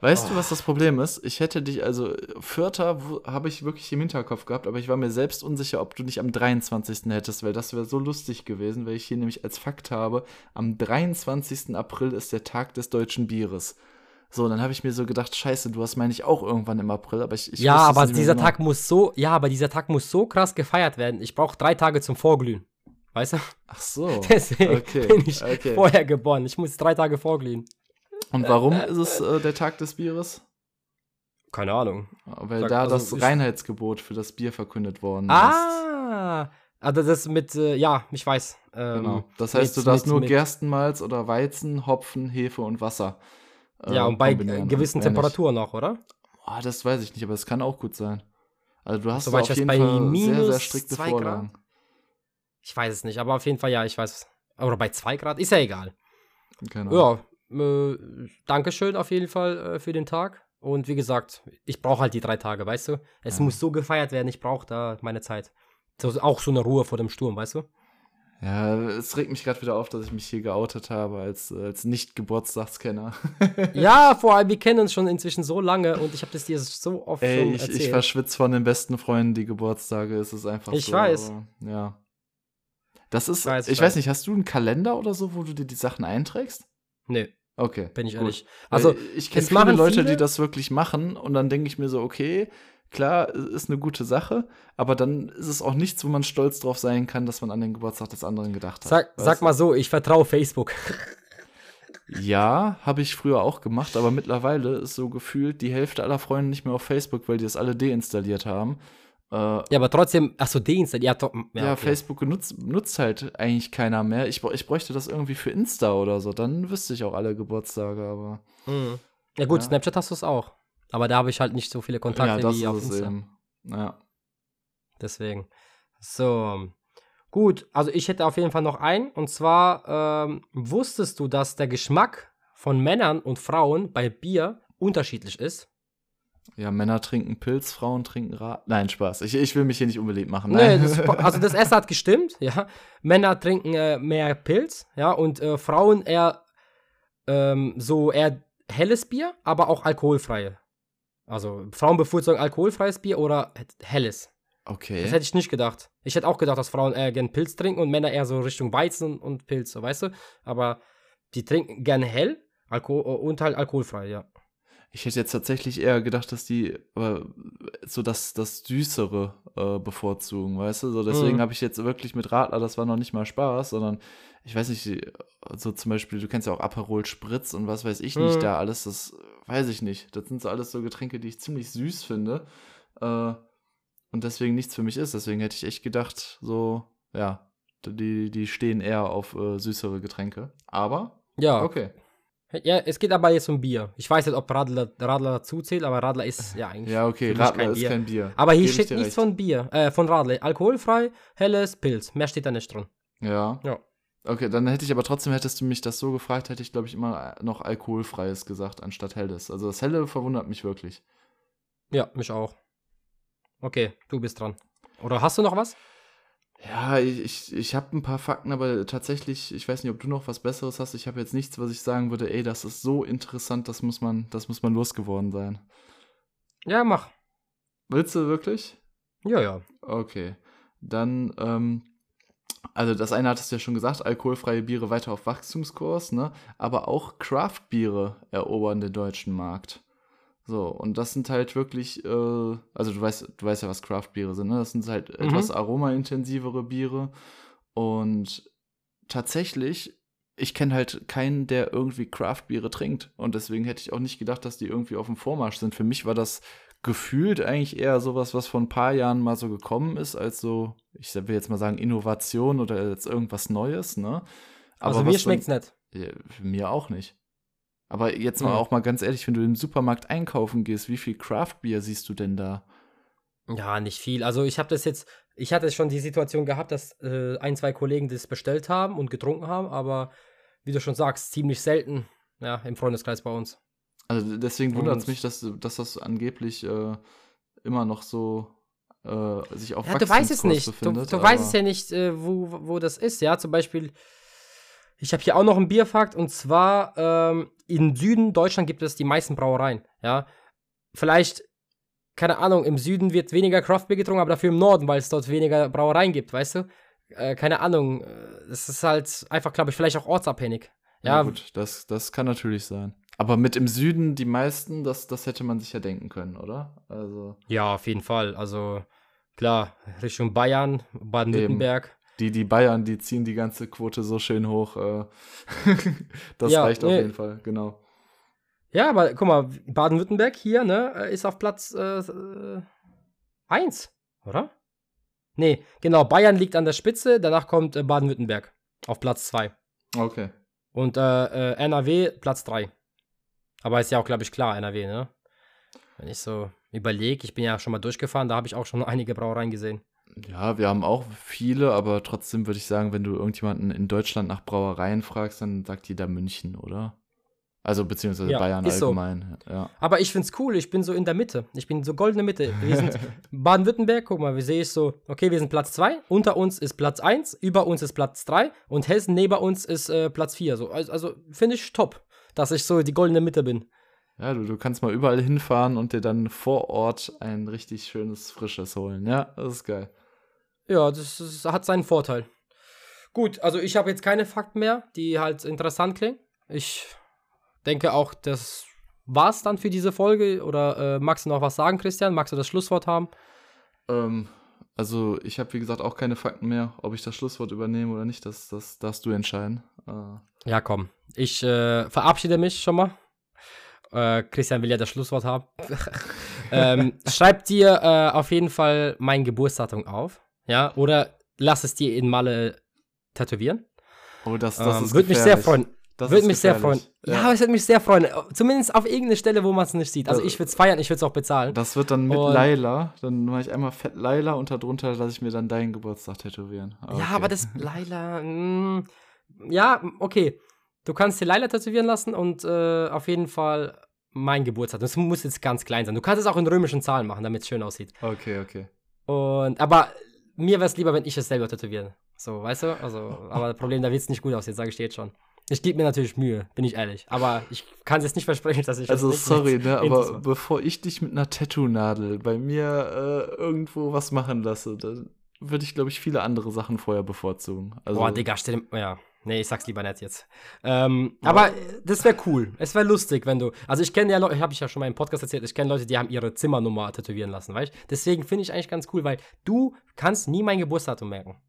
[SPEAKER 2] Weißt oh. du, was das Problem ist? Ich hätte dich, also Vierter habe ich wirklich im Hinterkopf gehabt, aber ich war mir selbst unsicher, ob du nicht am 23. hättest, weil das wäre so lustig gewesen, weil ich hier nämlich als Fakt habe, am 23. April ist der Tag des deutschen Bieres. So, dann habe ich mir so gedacht, scheiße, du hast, meine ich, auch irgendwann im April, aber ich, ich
[SPEAKER 1] Ja, aber dieser genau. Tag muss so, ja, aber dieser Tag muss so krass gefeiert werden. Ich brauche drei Tage zum Vorglühen. Weißt du?
[SPEAKER 2] Ach so.
[SPEAKER 1] Deswegen okay. bin ich okay. vorher geboren. Ich muss drei Tage vorglühen.
[SPEAKER 2] Und warum ist es äh, der Tag des Bieres?
[SPEAKER 1] Keine Ahnung.
[SPEAKER 2] Weil Sag, da also das Reinheitsgebot für das Bier verkündet worden
[SPEAKER 1] ah, ist. Ah, also das mit, äh, ja, ich weiß.
[SPEAKER 2] Ähm, genau. Das heißt, mit, du darfst mit, nur mit Gerstenmalz oder Weizen, Hopfen, Hefe und Wasser.
[SPEAKER 1] Äh, ja, und bei gewissen Temperaturen auch, oder?
[SPEAKER 2] Oh, das weiß ich nicht, aber es kann auch gut sein. Also du hast so, auf jeden Fall sehr, sehr strikte Vorlagen. Grad?
[SPEAKER 1] Ich weiß es nicht, aber auf jeden Fall ja, ich weiß. Oder bei 2 Grad, ist ja egal. Genau. Ja, äh, Dankeschön auf jeden Fall äh, für den Tag. Und wie gesagt, ich brauche halt die drei Tage, weißt du? Es ja. muss so gefeiert werden, ich brauche da meine Zeit. So, auch so eine Ruhe vor dem Sturm, weißt du?
[SPEAKER 2] Ja, es regt mich gerade wieder auf, dass ich mich hier geoutet habe als, als Nicht-Geburtstagskenner.
[SPEAKER 1] ja, vor allem, wir kennen uns schon inzwischen so lange und ich habe das dir so oft
[SPEAKER 2] Ey,
[SPEAKER 1] schon
[SPEAKER 2] ich, erzählt. Ich verschwitze von den besten Freunden die Geburtstage, es ist einfach
[SPEAKER 1] ich
[SPEAKER 2] so.
[SPEAKER 1] Ich weiß.
[SPEAKER 2] Aber, ja. Das ist, weiß, ich, ich weiß nicht, hast du einen Kalender oder so, wo du dir die Sachen einträgst?
[SPEAKER 1] Nee.
[SPEAKER 2] Okay.
[SPEAKER 1] Bin ich ehrlich. Also,
[SPEAKER 2] ich kenne viele Leute, viele? die das wirklich machen und dann denke ich mir so, okay, klar, ist eine gute Sache, aber dann ist es auch nichts, wo man stolz drauf sein kann, dass man an den Geburtstag des anderen gedacht hat.
[SPEAKER 1] Sag, sag mal so, ich vertraue Facebook.
[SPEAKER 2] Ja, habe ich früher auch gemacht, aber mittlerweile ist so gefühlt die Hälfte aller Freunde nicht mehr auf Facebook, weil die das alle deinstalliert haben.
[SPEAKER 1] Äh, ja, aber trotzdem, ach so, deinstalliert. Ja,
[SPEAKER 2] ja, ja okay. Facebook nutzt, nutzt halt eigentlich keiner mehr. Ich, ich bräuchte das irgendwie für Insta oder so, dann wüsste ich auch alle Geburtstage, aber.
[SPEAKER 1] Mhm. Ja, gut, ja. Snapchat hast du es auch. Aber da habe ich halt nicht so viele Kontakte
[SPEAKER 2] ja, wie
[SPEAKER 1] auf Insta.
[SPEAKER 2] Eben. Ja.
[SPEAKER 1] Deswegen. So. Gut, also ich hätte auf jeden Fall noch einen. Und zwar, ähm, wusstest du, dass der Geschmack von Männern und Frauen bei Bier unterschiedlich ist?
[SPEAKER 2] Ja, Männer trinken Pilz, Frauen trinken Rat. Nein, Spaß. Ich, ich will mich hier nicht unbeliebt machen.
[SPEAKER 1] Nein. Nee, das, also das erste hat gestimmt, ja. Männer trinken äh, mehr Pilz, ja, und äh, Frauen eher ähm, so eher helles Bier, aber auch alkoholfreie. Also Frauen bevorzugen alkoholfreies Bier oder helles.
[SPEAKER 2] Okay.
[SPEAKER 1] Das hätte ich nicht gedacht. Ich hätte auch gedacht, dass Frauen eher gern Pilz trinken und Männer eher so Richtung Weizen und Pilz, so weißt du. Aber die trinken gerne hell Alko und halt alkoholfrei, ja.
[SPEAKER 2] Ich hätte jetzt tatsächlich eher gedacht, dass die äh, so das, das Süßere äh, bevorzugen, weißt du? So, deswegen mhm. habe ich jetzt wirklich mit Radler, das war noch nicht mal Spaß, sondern ich weiß nicht, so zum Beispiel, du kennst ja auch Aperol Spritz und was weiß ich mhm. nicht da alles, das weiß ich nicht. Das sind so alles so Getränke, die ich ziemlich süß finde äh, und deswegen nichts für mich ist. Deswegen hätte ich echt gedacht, so, ja, die, die stehen eher auf äh, süßere Getränke. Aber,
[SPEAKER 1] ja, okay. Ja, es geht aber jetzt um Bier. Ich weiß nicht, ob Radler, Radler dazu zählt, aber Radler ist ja eigentlich.
[SPEAKER 2] Ja, okay, Radler kein ist Bier. kein Bier.
[SPEAKER 1] Aber hier Gebe steht nichts von Bier, äh, von Radler. Alkoholfrei, helles Pilz. Mehr steht da nicht drin.
[SPEAKER 2] Ja. Ja. Okay, dann hätte ich aber trotzdem, hättest du mich das so gefragt, hätte ich, glaube ich, immer noch alkoholfreies gesagt, anstatt helles. Also das helle verwundert mich wirklich.
[SPEAKER 1] Ja, mich auch. Okay, du bist dran. Oder hast du noch was?
[SPEAKER 2] Ja, ich, ich, ich habe ein paar Fakten, aber tatsächlich, ich weiß nicht, ob du noch was Besseres hast. Ich habe jetzt nichts, was ich sagen würde, ey, das ist so interessant, das muss man, das muss man losgeworden sein.
[SPEAKER 1] Ja, mach.
[SPEAKER 2] Willst du wirklich?
[SPEAKER 1] Ja, ja.
[SPEAKER 2] Okay. Dann, ähm, also das eine hattest du ja schon gesagt, alkoholfreie Biere weiter auf Wachstumskurs, ne? Aber auch Craft-Biere erobern den deutschen Markt. So, und das sind halt wirklich, äh, also du weißt, du weißt ja, was Craft-Biere sind, ne? Das sind halt mhm. etwas aromaintensivere Biere. Und tatsächlich, ich kenne halt keinen, der irgendwie Craft-Biere trinkt. Und deswegen hätte ich auch nicht gedacht, dass die irgendwie auf dem Vormarsch sind. Für mich war das gefühlt eigentlich eher sowas, was vor ein paar Jahren mal so gekommen ist, als so, ich will jetzt mal sagen, Innovation oder jetzt irgendwas Neues, ne?
[SPEAKER 1] Aber also mir schmeckt's nicht.
[SPEAKER 2] Ja, mir auch nicht. Aber jetzt mal mhm. auch mal ganz ehrlich, wenn du im Supermarkt einkaufen gehst, wie viel Craft-Bier siehst du denn da?
[SPEAKER 1] Ja, nicht viel. Also ich habe das jetzt, ich hatte schon die Situation gehabt, dass äh, ein, zwei Kollegen das bestellt haben und getrunken haben, aber wie du schon sagst, ziemlich selten, ja, im Freundeskreis bei uns.
[SPEAKER 2] Also deswegen wundert es mich, dass, dass das angeblich äh, immer noch so äh, sich auf
[SPEAKER 1] ja, du weißt es nicht. Befindet, du, du weißt es ja nicht, äh, wo, wo das ist, ja. Zum Beispiel, ich habe hier auch noch einen Bierfakt und zwar ähm, im Süden Deutschland gibt es die meisten Brauereien. Ja, vielleicht keine Ahnung, im Süden wird weniger Craftbier getrunken, aber dafür im Norden, weil es dort weniger Brauereien gibt, weißt du? Äh, keine Ahnung. Es ist halt einfach, glaube ich, vielleicht auch ortsabhängig.
[SPEAKER 2] Ja, ja, gut, das, das kann natürlich sein. Aber mit im Süden die meisten, das, das hätte man sich ja denken können, oder? Also.
[SPEAKER 1] Ja, auf jeden Fall. Also klar, Richtung Bayern, Baden-Württemberg.
[SPEAKER 2] Die, die Bayern, die ziehen die ganze Quote so schön hoch. Äh das ja, reicht nee. auf jeden Fall, genau.
[SPEAKER 1] Ja, aber guck mal, Baden-Württemberg hier, ne, äh, ist auf Platz 1, äh, oder? Nee, genau, Bayern liegt an der Spitze, danach kommt äh, Baden-Württemberg auf Platz 2.
[SPEAKER 2] Okay.
[SPEAKER 1] Und äh, NRW Platz 3. Aber ist ja auch, glaube ich, klar, NRW, ne? Wenn ich so überlege, ich bin ja schon mal durchgefahren, da habe ich auch schon einige Brauereien gesehen.
[SPEAKER 2] Ja, wir haben auch viele, aber trotzdem würde ich sagen, wenn du irgendjemanden in Deutschland nach Brauereien fragst, dann sagt jeder München, oder? Also beziehungsweise ja, Bayern allgemein. So. Ja.
[SPEAKER 1] Aber ich finde es cool, ich bin so in der Mitte. Ich bin so goldene Mitte. Wir sind Baden-Württemberg, guck mal, wir sehen es so, okay, wir sind Platz 2, unter uns ist Platz 1, über uns ist Platz 3 und Hessen neben uns ist äh, Platz 4. So. Also, also finde ich top, dass ich so die goldene Mitte bin.
[SPEAKER 2] Ja, du, du kannst mal überall hinfahren und dir dann vor Ort ein richtig schönes, frisches holen. Ja, das ist geil.
[SPEAKER 1] Ja, das, das hat seinen Vorteil. Gut, also ich habe jetzt keine Fakten mehr, die halt interessant klingen. Ich denke auch, das war's dann für diese Folge. Oder äh, magst du noch was sagen, Christian? Magst du das Schlusswort haben?
[SPEAKER 2] Ähm, also ich habe wie gesagt auch keine Fakten mehr. Ob ich das Schlusswort übernehme oder nicht, das, das darfst du entscheiden.
[SPEAKER 1] Äh. Ja, komm. Ich äh, verabschiede mich schon mal. Äh, Christian will ja das Schlusswort haben. ähm, schreib dir äh, auf jeden Fall mein Geburtsdatum auf. Ja, oder lass es dir in Malle tätowieren.
[SPEAKER 2] Oh, das, das
[SPEAKER 1] ähm, Würde mich sehr freuen. Das würde mich sehr freuen. Ja, ja es würde mich sehr freuen. Zumindest auf irgendeine Stelle, wo man es nicht sieht. Also ich würde es feiern, ich würde es auch bezahlen.
[SPEAKER 2] Das wird dann mit und Laila. Dann mache ich einmal fett Laila und darunter lasse ich mir dann deinen Geburtstag tätowieren.
[SPEAKER 1] Okay. Ja, aber das Laila. Mm, ja, okay. Du kannst dir Laila tätowieren lassen und äh, auf jeden Fall mein Geburtstag. Das muss jetzt ganz klein sein. Du kannst es auch in römischen Zahlen machen, damit es schön aussieht.
[SPEAKER 2] Okay, okay.
[SPEAKER 1] Und aber mir wäre es lieber, wenn ich es selber tätowieren. So, weißt du? Also, aber das Problem, da wird es nicht gut aussehen, sage ich dir jetzt schon. Ich gebe mir natürlich Mühe, bin ich ehrlich. Aber ich kann es jetzt nicht versprechen, dass ich.
[SPEAKER 2] Also, sorry, ne, aber bevor ich dich mit einer Tattoo-Nadel bei mir äh, irgendwo was machen lasse, dann würde ich, glaube ich, viele andere Sachen vorher bevorzugen. Also,
[SPEAKER 1] Boah, Digga, stell dir. Ja. Nee, ich sag's lieber nicht jetzt. Ähm, ja. Aber das wäre cool. Es wäre lustig, wenn du. Also ich kenne ja Leute, habe ich ja schon mal im Podcast erzählt, ich kenne Leute, die haben ihre Zimmernummer tätowieren lassen, weißt du? Deswegen finde ich eigentlich ganz cool, weil du kannst nie mein Geburtsdatum merken.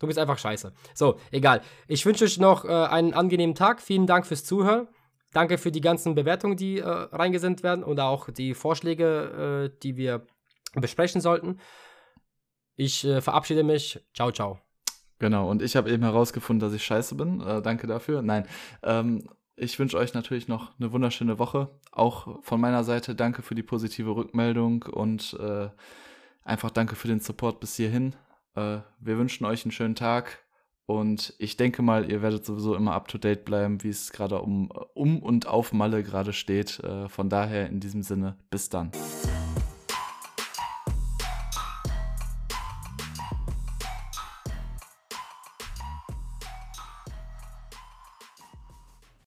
[SPEAKER 1] Du bist einfach scheiße. So, egal. Ich wünsche euch noch äh, einen angenehmen Tag. Vielen Dank fürs Zuhören. Danke für die ganzen Bewertungen, die äh, reingesendet werden und auch die Vorschläge, äh, die wir besprechen sollten. Ich äh, verabschiede mich. Ciao, ciao.
[SPEAKER 2] Genau, und ich habe eben herausgefunden, dass ich scheiße bin. Äh, danke dafür. Nein, ähm, ich wünsche euch natürlich noch eine wunderschöne Woche. Auch von meiner Seite danke für die positive Rückmeldung und äh, einfach danke für den Support bis hierhin. Äh, wir wünschen euch einen schönen Tag und ich denke mal, ihr werdet sowieso immer up to date bleiben, wie es gerade um, um und auf Malle gerade steht. Äh, von daher in diesem Sinne, bis dann.